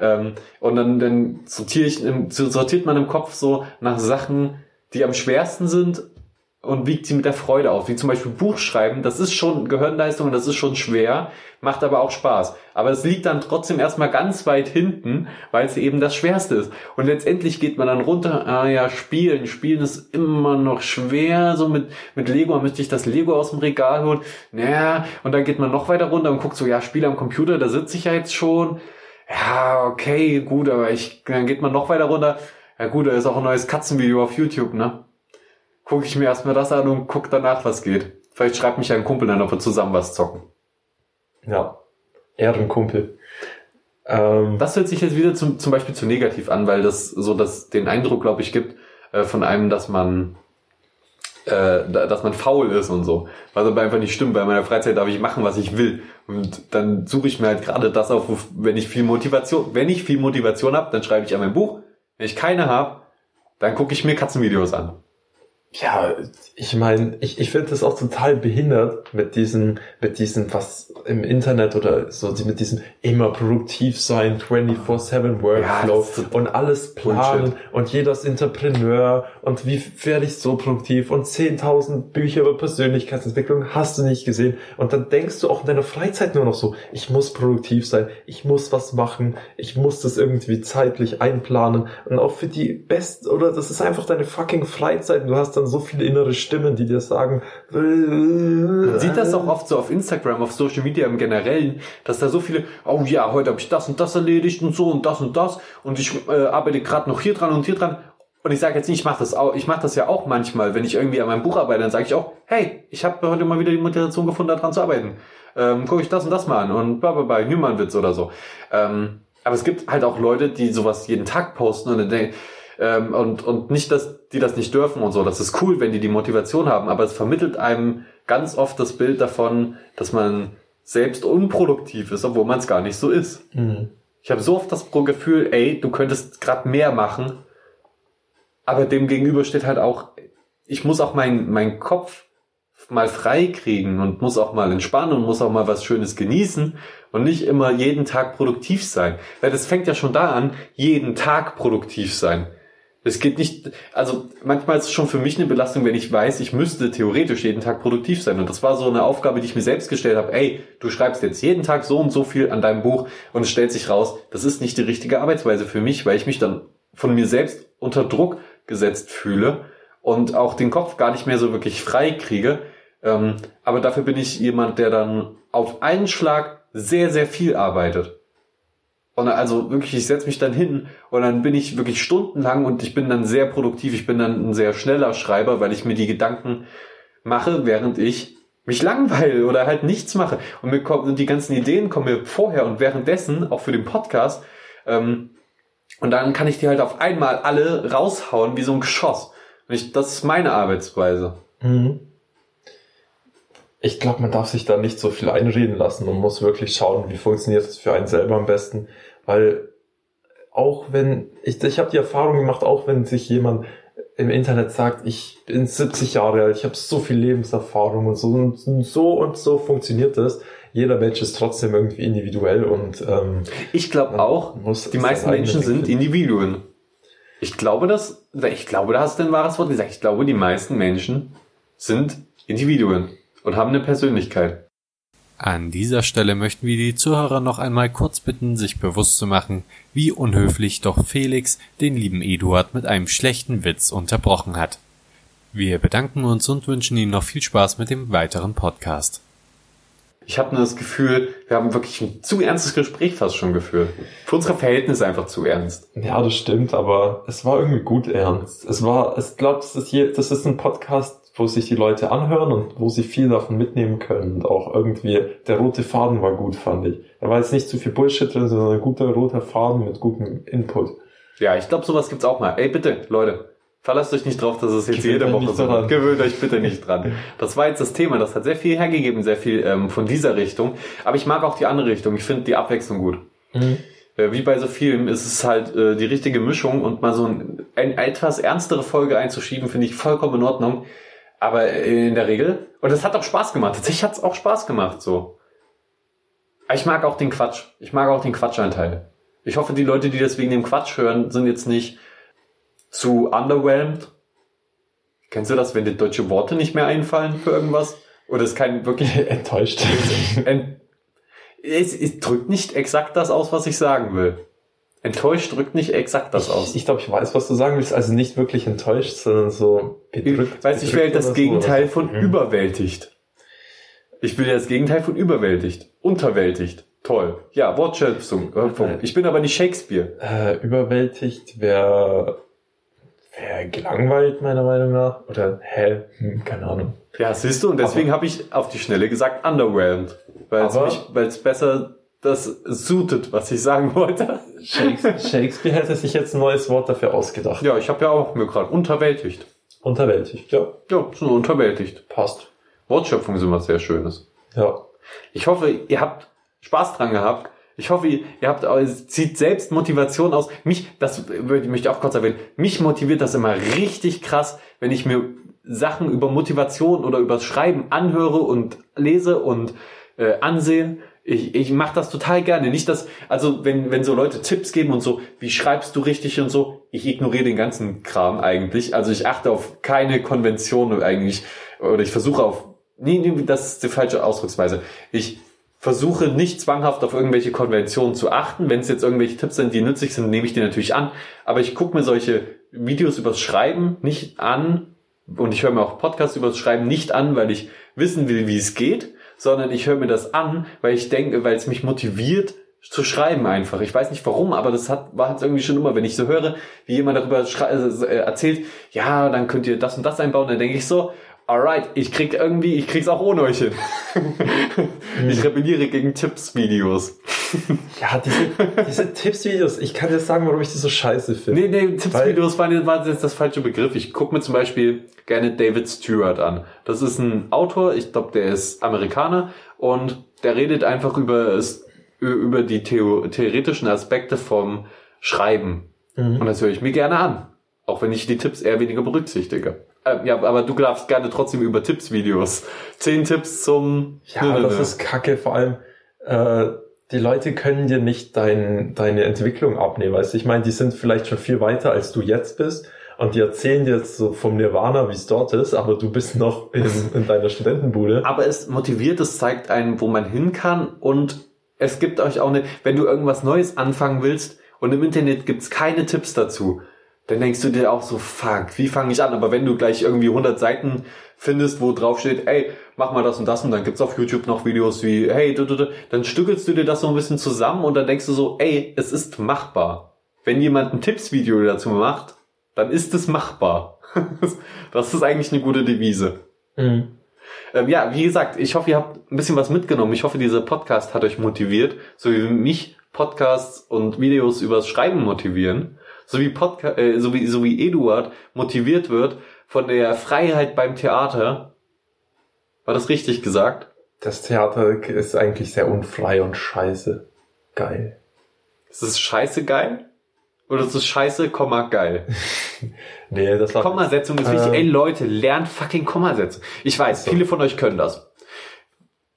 Ähm, und dann, dann sortiere ich, sortiert man im Kopf so nach Sachen, die am schwersten sind und wiegt sie mit der Freude auf. Wie zum Beispiel Buch schreiben, das ist schon Gehirnleistung das ist schon schwer, macht aber auch Spaß. Aber es liegt dann trotzdem erstmal ganz weit hinten, weil es eben das Schwerste ist. Und letztendlich geht man dann runter, ah ja, spielen. Spielen ist immer noch schwer, so mit, mit Lego, müsste ich das Lego aus dem Regal holen. Naja, und dann geht man noch weiter runter und guckt so, ja, Spiele am Computer, da sitze ich ja jetzt schon. Ja, okay, gut, aber ich, dann geht man noch weiter runter. Ja gut, da ist auch ein neues Katzenvideo auf YouTube, ne? Gucke ich mir erstmal das an und guck danach, was geht. Vielleicht schreibt mich ein Kumpel dann, ob wir zusammen was zocken. ja. Ehrenkumpel. Ähm, Das hört sich jetzt wieder zum, zum Beispiel zu negativ an, weil das so das, den Eindruck, glaube ich, gibt äh, von einem, dass man äh, da- dass man faul ist und so. Was aber einfach nicht stimmt. Bei meiner Freizeit darf ich machen, was ich will. Und dann suche ich mir halt gerade das auf, wenn ich viel Motivation, wenn ich viel Motivation habe, dann schreibe ich an mein Buch. Wenn ich keine habe, dann gucke ich mir Katzenvideos an. Ja, ich meine, ich, ich finde das auch total behindert mit diesem, mit diesem, was im Internet oder so, mit diesem immer produktiv sein, 24-7 Workflow so und alles planen und jeder ist Entrepreneur und wie werde ich so produktiv und 10.000 Bücher über Persönlichkeitsentwicklung hast du nicht gesehen und dann denkst du auch in deiner Freizeit nur noch so, ich muss produktiv sein, ich muss was machen, ich muss das irgendwie zeitlich einplanen und auch für die besten, oder das ist einfach deine fucking Freizeit und du hast dann so viele innere Stimmen, die dir sagen, Man sieht das auch oft so auf Instagram, auf Social Media im Generellen, dass da so viele, oh ja, heute habe ich das und das erledigt und so und das und das und ich äh, arbeite gerade noch hier dran und hier dran. Und ich sage jetzt nicht, ich mache das auch, ich mache das ja auch manchmal, wenn ich irgendwie an meinem Buch arbeite, dann sage ich auch, hey, ich habe heute mal wieder die Motivation gefunden, daran zu arbeiten. Ähm, Gucke ich das und das mal an und bla bla bla, Hühmannwitz oder so. Ähm, aber es gibt halt auch Leute, die sowas jeden Tag posten und dann denken, ähm, und, und nicht, dass die das nicht dürfen und so. Das ist cool, wenn die die Motivation haben, aber es vermittelt einem ganz oft das Bild davon, dass man selbst unproduktiv ist, obwohl man es gar nicht so ist. Mhm. Ich habe so oft das Gefühl, ey, du könntest gerade mehr machen, aber dem gegenüber steht halt auch, ich muss auch meinen mein Kopf mal frei kriegen und muss auch mal entspannen und muss auch mal was Schönes genießen und nicht immer jeden Tag produktiv sein. Weil das fängt ja schon da an, jeden Tag produktiv sein. Es geht nicht, also manchmal ist es schon für mich eine Belastung, wenn ich weiß, ich müsste theoretisch jeden Tag produktiv sein. Und das war so eine Aufgabe, die ich mir selbst gestellt habe. Ey, du schreibst jetzt jeden Tag so und so viel an deinem Buch und es stellt sich raus, das ist nicht die richtige Arbeitsweise für mich, weil ich mich dann von mir selbst unter Druck gesetzt fühle und auch den Kopf gar nicht mehr so wirklich frei kriege. Ähm, aber dafür bin ich jemand, der dann auf einen Schlag sehr, sehr viel arbeitet. Und also wirklich, ich setze mich dann hin und dann bin ich wirklich stundenlang und ich bin dann sehr produktiv. Ich bin dann ein sehr schneller Schreiber, weil ich mir die Gedanken mache, während ich mich langweile oder halt nichts mache und mir kommen die ganzen Ideen kommen mir vorher und währenddessen auch für den Podcast ähm, und dann kann ich die halt auf einmal alle raushauen wie so ein Geschoss. Und ich, das ist meine Arbeitsweise. Mhm. Ich glaube, man darf sich da nicht so viel einreden lassen. Man muss wirklich schauen, wie funktioniert es für einen selber am besten. Weil auch wenn, ich, ich habe die Erfahrung gemacht, auch wenn sich jemand im Internet sagt, ich bin 70 Jahre alt, ich habe so viel Lebenserfahrung und so und so und so funktioniert das. Jeder Mensch ist trotzdem irgendwie individuell und ähm, ich glaube auch, die meisten Menschen sind Individuen. Ich glaube, dass, ich glaube, da hast du ein wahres Wort gesagt. Ich glaube, die meisten Menschen sind Individuen und haben eine Persönlichkeit. An dieser Stelle möchten wir die Zuhörer noch einmal kurz bitten, sich bewusst zu machen, wie unhöflich doch Felix den lieben Eduard mit einem schlechten Witz unterbrochen hat. Wir bedanken uns und wünschen Ihnen noch viel Spaß mit dem weiteren Podcast. Ich habe nur das Gefühl, wir haben wirklich ein zu ernstes Gespräch fast schon geführt. Für unsere Verhältnisse einfach zu ernst. Ja, das stimmt, aber es war irgendwie gut ernst. Es war, ich glaube, das ist hier, das ist ein Podcast, wo sich die Leute anhören und wo sie viel davon mitnehmen können. Und auch irgendwie, der rote Faden war gut, fand ich. Da war jetzt nicht zu viel Bullshit drin, sondern ein guter roter Faden mit gutem Input. Ja, ich glaube, sowas gibt's auch mal. Ey, bitte, Leute, verlasst euch nicht drauf, dass es jetzt Gewöhnt jede Woche so dran. *laughs* Gewöhnt euch bitte nicht dran. Das war jetzt das Thema. Das hat sehr viel hergegeben, sehr viel ähm, von dieser Richtung. Aber ich mag auch die andere Richtung. Ich finde die Abwechslung gut. Mhm äh, wie bei so vielen ist es halt äh, die richtige Mischung und mal so ein, ein etwas ernstere Folge einzuschieben, finde ich vollkommen in Ordnung. Aber in der Regel, und es hat auch Spaß gemacht. Tatsächlich hat es auch Spaß gemacht, so. Aber ich mag auch den Quatsch. Ich mag auch den Quatschanteil. Ich hoffe, die Leute, die das wegen dem Quatsch hören, sind jetzt nicht zu underwhelmed. Kennst du das, wenn dir deutsche Worte nicht mehr einfallen für irgendwas? Oder ist kein wirklich *laughs* enttäuscht? Ent es, es drückt nicht exakt das aus, was ich sagen will. Enttäuscht drückt nicht exakt das ich, aus. Ich glaube, ich weiß, was du sagen willst. Also nicht wirklich enttäuscht, sondern so bedrückt. Weißt du, ich wähle das Gegenteil so. von mhm. überwältigt. Ich will das Gegenteil von überwältigt. Unterwältigt. Toll. Ja, Wortschöpfung. Äh, ich bin aber nicht Shakespeare. Äh, überwältigt wäre wär gelangweilt, meiner Meinung nach. Oder, hä? Hm, keine Ahnung. Ja, siehst du, und deswegen habe ich auf die Schnelle gesagt underwhelmed. Weil es besser das suitet, was ich sagen wollte. Shakespeare hätte sich jetzt ein neues Wort dafür ausgedacht. Ja, ich habe ja auch mir gerade unterwältigt. Unterwältigt, ja. Ja, so unterwältigt. Passt. Wortschöpfung ist immer sehr Schönes. Ja. Ich hoffe, ihr habt Spaß dran gehabt. Ich hoffe, ihr habt, zieht selbst Motivation aus. Mich, das möchte ich auch kurz erwähnen, mich motiviert das immer richtig krass, wenn ich mir Sachen über Motivation oder über Schreiben anhöre und lese und äh, ansehe ich, ich mache das total gerne. Nicht dass, also wenn, wenn so Leute Tipps geben und so, wie schreibst du richtig und so, ich ignoriere den ganzen Kram eigentlich. Also ich achte auf keine Konvention eigentlich. Oder ich versuche auf. Nee, nee, das ist die falsche Ausdrucksweise. Ich versuche nicht zwanghaft auf irgendwelche Konventionen zu achten. Wenn es jetzt irgendwelche Tipps sind, die nützlich sind, nehme ich die natürlich an. Aber ich gucke mir solche Videos übers Schreiben nicht an. Und ich höre mir auch Podcasts übers Schreiben nicht an, weil ich wissen will, wie es geht sondern ich höre mir das an, weil ich denke, weil es mich motiviert zu schreiben einfach. Ich weiß nicht warum, aber das hat, war jetzt irgendwie schon immer, wenn ich so höre, wie jemand darüber äh, erzählt, ja, dann könnt ihr das und das einbauen, dann denke ich so, alright, ich krieg irgendwie, ich krieg's auch ohne euch hin. *laughs* ich rebelliere gegen Tipps-Videos. ja, diese, diese Tipps-Videos, ich kann dir sagen, warum ich die so scheiße finde. Nee, nee, Tipps-Videos waren, waren jetzt das falsche Begriff. Ich gucke mir zum Beispiel gerne David Stewart an. Das ist ein Autor, ich glaube, der ist Amerikaner und der redet einfach über, über die Theo theoretischen Aspekte vom Schreiben. Mhm. Und das höre ich mir gerne an. Auch wenn ich die Tipps eher weniger berücksichtige. Äh, ja, aber du darfst gerne trotzdem über Tipps-Videos. Zehn Tipps zum... Ja, nö, nö, das nö. ist kacke. Vor allem, äh, die Leute können dir nicht dein, deine Entwicklung abnehmen. Weißt du, ich meine, die sind vielleicht schon viel weiter, als du jetzt bist. Und die erzählen dir jetzt so vom Nirvana, wie es dort ist, aber du bist noch in, in deiner Studentenbude. Aber es motiviert, es zeigt einen, wo man hin kann und es gibt euch auch eine, wenn du irgendwas Neues anfangen willst und im Internet gibt's keine Tipps dazu, dann denkst du dir auch so, fuck, wie fange ich an? Aber wenn du gleich irgendwie 100 Seiten findest, wo drauf steht, ey, mach mal das und das und dann gibt's auf YouTube noch Videos wie, hey, du, du, du, dann stückelst du dir das so ein bisschen zusammen und dann denkst du so, ey, es ist machbar. Wenn jemand ein Tippsvideo dazu macht, dann ist es machbar. *laughs* das ist eigentlich eine gute Devise. Mhm. Ähm, ja, wie gesagt, ich hoffe, ihr habt ein bisschen was mitgenommen. Ich hoffe, dieser Podcast hat euch motiviert, so wie mich Podcasts und Videos übers Schreiben motivieren, so wie, Podca äh, so wie, so wie Eduard motiviert wird von der Freiheit beim Theater. War das richtig gesagt? Das Theater ist eigentlich sehr unfrei und scheiße. Geil. Ist es scheiße geil? Oder ist es scheiße, Komma geil? *laughs* nee, das war. Kommasetzung ist wichtig. Ey Leute, lernt fucking Kommasetzung. Ich weiß, So. viele von euch können das.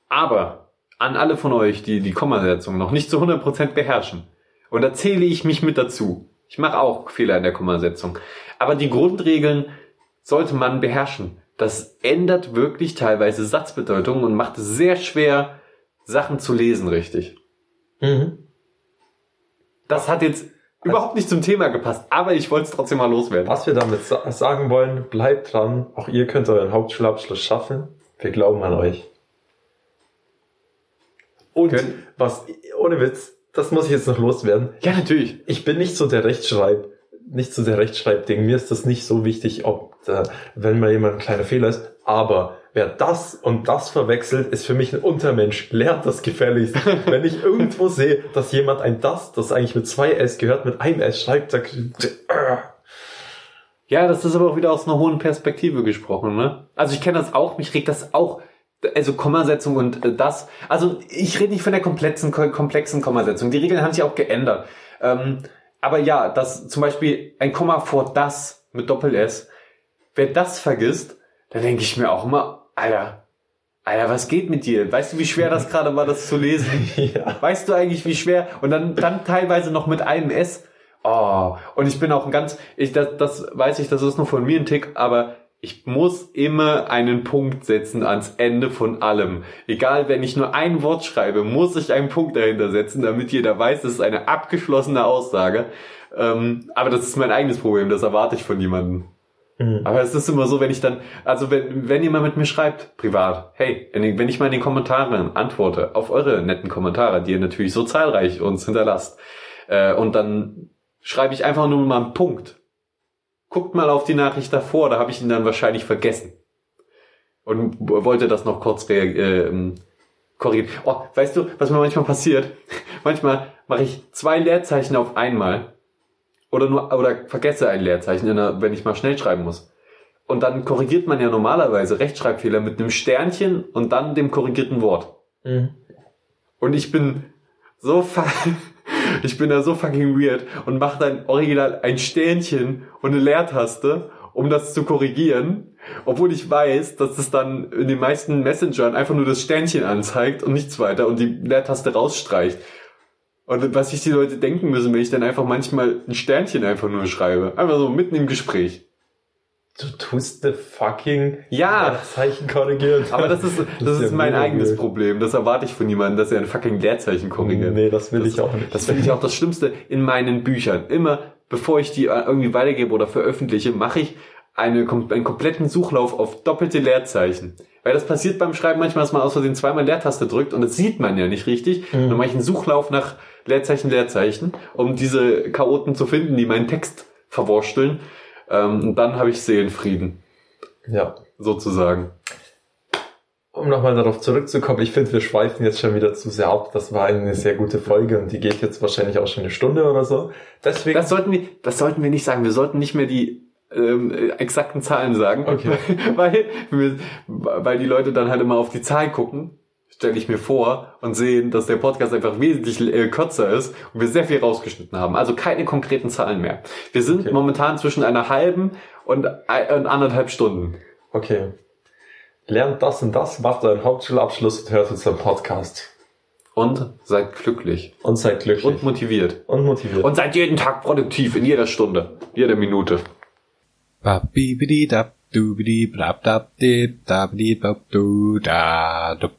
Aber an alle von euch, die die Kommasetzung noch nicht zu 100% beherrschen, und da zähle ich mich mit dazu. Ich mache auch Fehler in der Kommasetzung. Aber die Grundregeln sollte man beherrschen. Das ändert wirklich teilweise Satzbedeutungen und macht es sehr schwer, Sachen zu lesen richtig. Mhm. Das hat jetzt überhaupt nicht zum Thema gepasst, aber ich wollte es trotzdem mal loswerden. Was wir damit sa sagen wollen, bleibt dran. Auch ihr könnt euren Hauptschulabschluss schaffen. Wir glauben an euch. Und Können- was, ohne Witz, das muss ich jetzt noch loswerden. Ja, natürlich. Ich bin nicht so der Rechtschreib, nicht so der Rechtschreibding. Mir ist das nicht so wichtig, ob, äh, wenn mal jemand ein kleiner Fehler ist. Aber wer das und das verwechselt, ist für mich ein Untermensch. Lernt das gefälligst. *laughs* wenn ich irgendwo sehe, dass jemand ein das, das eigentlich mit zwei S gehört, mit einem S schreibt, dann, äh, Ja, das ist aber auch wieder aus einer hohen Perspektive gesprochen, ne? Also ich kenne das auch, mich regt das auch, also Kommasetzung und äh, das. Also ich rede nicht von der komplexen, komplexen Kommasetzung. Die Regeln haben sich auch geändert. Ähm, aber ja, das zum Beispiel ein Komma vor das mit Doppel S. Wer das vergisst, dann denke ich mir auch immer, Alter, Alter, was geht mit dir? Weißt du, wie schwer das gerade war, das zu lesen? *laughs* ja. Weißt du eigentlich, wie schwer? Und dann, dann teilweise noch mit einem S. Oh, und ich bin auch ein ganz, ich, das, das weiß ich, das ist nur von mir ein Tick, aber ich muss immer einen Punkt setzen ans Ende von allem. Egal, wenn ich nur ein Wort schreibe, muss ich einen Punkt dahinter setzen, damit jeder weiß, das ist eine abgeschlossene Aussage. Ähm, aber das ist mein eigenes Problem, das erwarte ich von niemandem. Mhm. Aber es ist immer so, wenn ich dann, also wenn, wenn jemand mit mir schreibt, privat, hey, wenn wenn ich mal in den Kommentaren antworte auf eure netten Kommentare, die ihr natürlich so zahlreich uns hinterlasst, äh, und dann schreibe ich einfach nur mal einen Punkt. Guckt mal auf die Nachricht davor, da habe ich ihn dann wahrscheinlich vergessen. Und wollte das noch kurz äh, ähm, korrigieren. Oh, weißt du, was mir manchmal passiert? *laughs* Manchmal mache ich zwei Leerzeichen auf einmal oder nur oder vergesse ein Leerzeichen, der, wenn ich mal schnell schreiben muss. Und dann korrigiert man ja normalerweise Rechtschreibfehler mit einem Sternchen und dann dem korrigierten Wort. Mhm. Und ich bin so *laughs* ich bin da so fucking weird und mache dann original ein Sternchen und eine Leertaste, um das zu korrigieren, obwohl ich weiß, dass es dann in den meisten Messengern einfach nur das Sternchen anzeigt und nichts weiter und die Leertaste rausstreicht. Und was sich die Leute denken müssen, wenn ich dann einfach manchmal ein Sternchen einfach nur schreibe. Einfach so mitten im Gespräch. Du tust eine fucking Ja. Zeichen korrigieren. Aber das ist, *laughs* das ist ja mein eigenes weird. Problem. Das erwarte ich von niemandem, dass er ein fucking Leerzeichen korrigiert. Nee, das will Das- ich auch nicht. Das finde ich auch das Schlimmste in meinen Büchern. Immer bevor ich die äh, irgendwie weitergebe oder veröffentliche, mache ich eine, einen kompletten Suchlauf auf doppelte Leerzeichen. Weil das passiert beim Schreiben manchmal, dass man aus Versehen zweimal Leertaste drückt und das sieht man ja nicht richtig. Mhm. Dann mache ich einen Suchlauf nach Leerzeichen, Leerzeichen, um diese Chaoten zu finden, die meinen Text verwursteln. Ähm, und dann habe ich Seelenfrieden, Ja. sozusagen. Um nochmal darauf zurückzukommen, ich finde, wir schweifen jetzt schon wieder zu sehr ab. Das war eine sehr gute Folge und die geht jetzt wahrscheinlich auch schon eine Stunde oder so. Deswegen, Das sollten wir, das sollten wir nicht sagen. Wir sollten nicht mehr die ähm, äh, exakten Zahlen sagen, Okay. *laughs* weil, weil die Leute dann halt immer auf die Zahl gucken, stelle ich mir vor und sehen, dass der Podcast einfach wesentlich äh, kürzer ist und wir sehr viel rausgeschnitten haben. Also keine konkreten Zahlen mehr. Wir sind Okay. momentan zwischen einer halben und, ein- und anderthalb Stunden. okay. Lernt das und das, macht euren Hauptschulabschluss und hört unseren Podcast. Und seid glücklich Und seid glücklich. und motiviert. und motiviert. Und seid jeden Tag produktiv, in jeder Stunde, jeder Minute. Babidi dab dubidi blab dab dib dabidi bab du da dub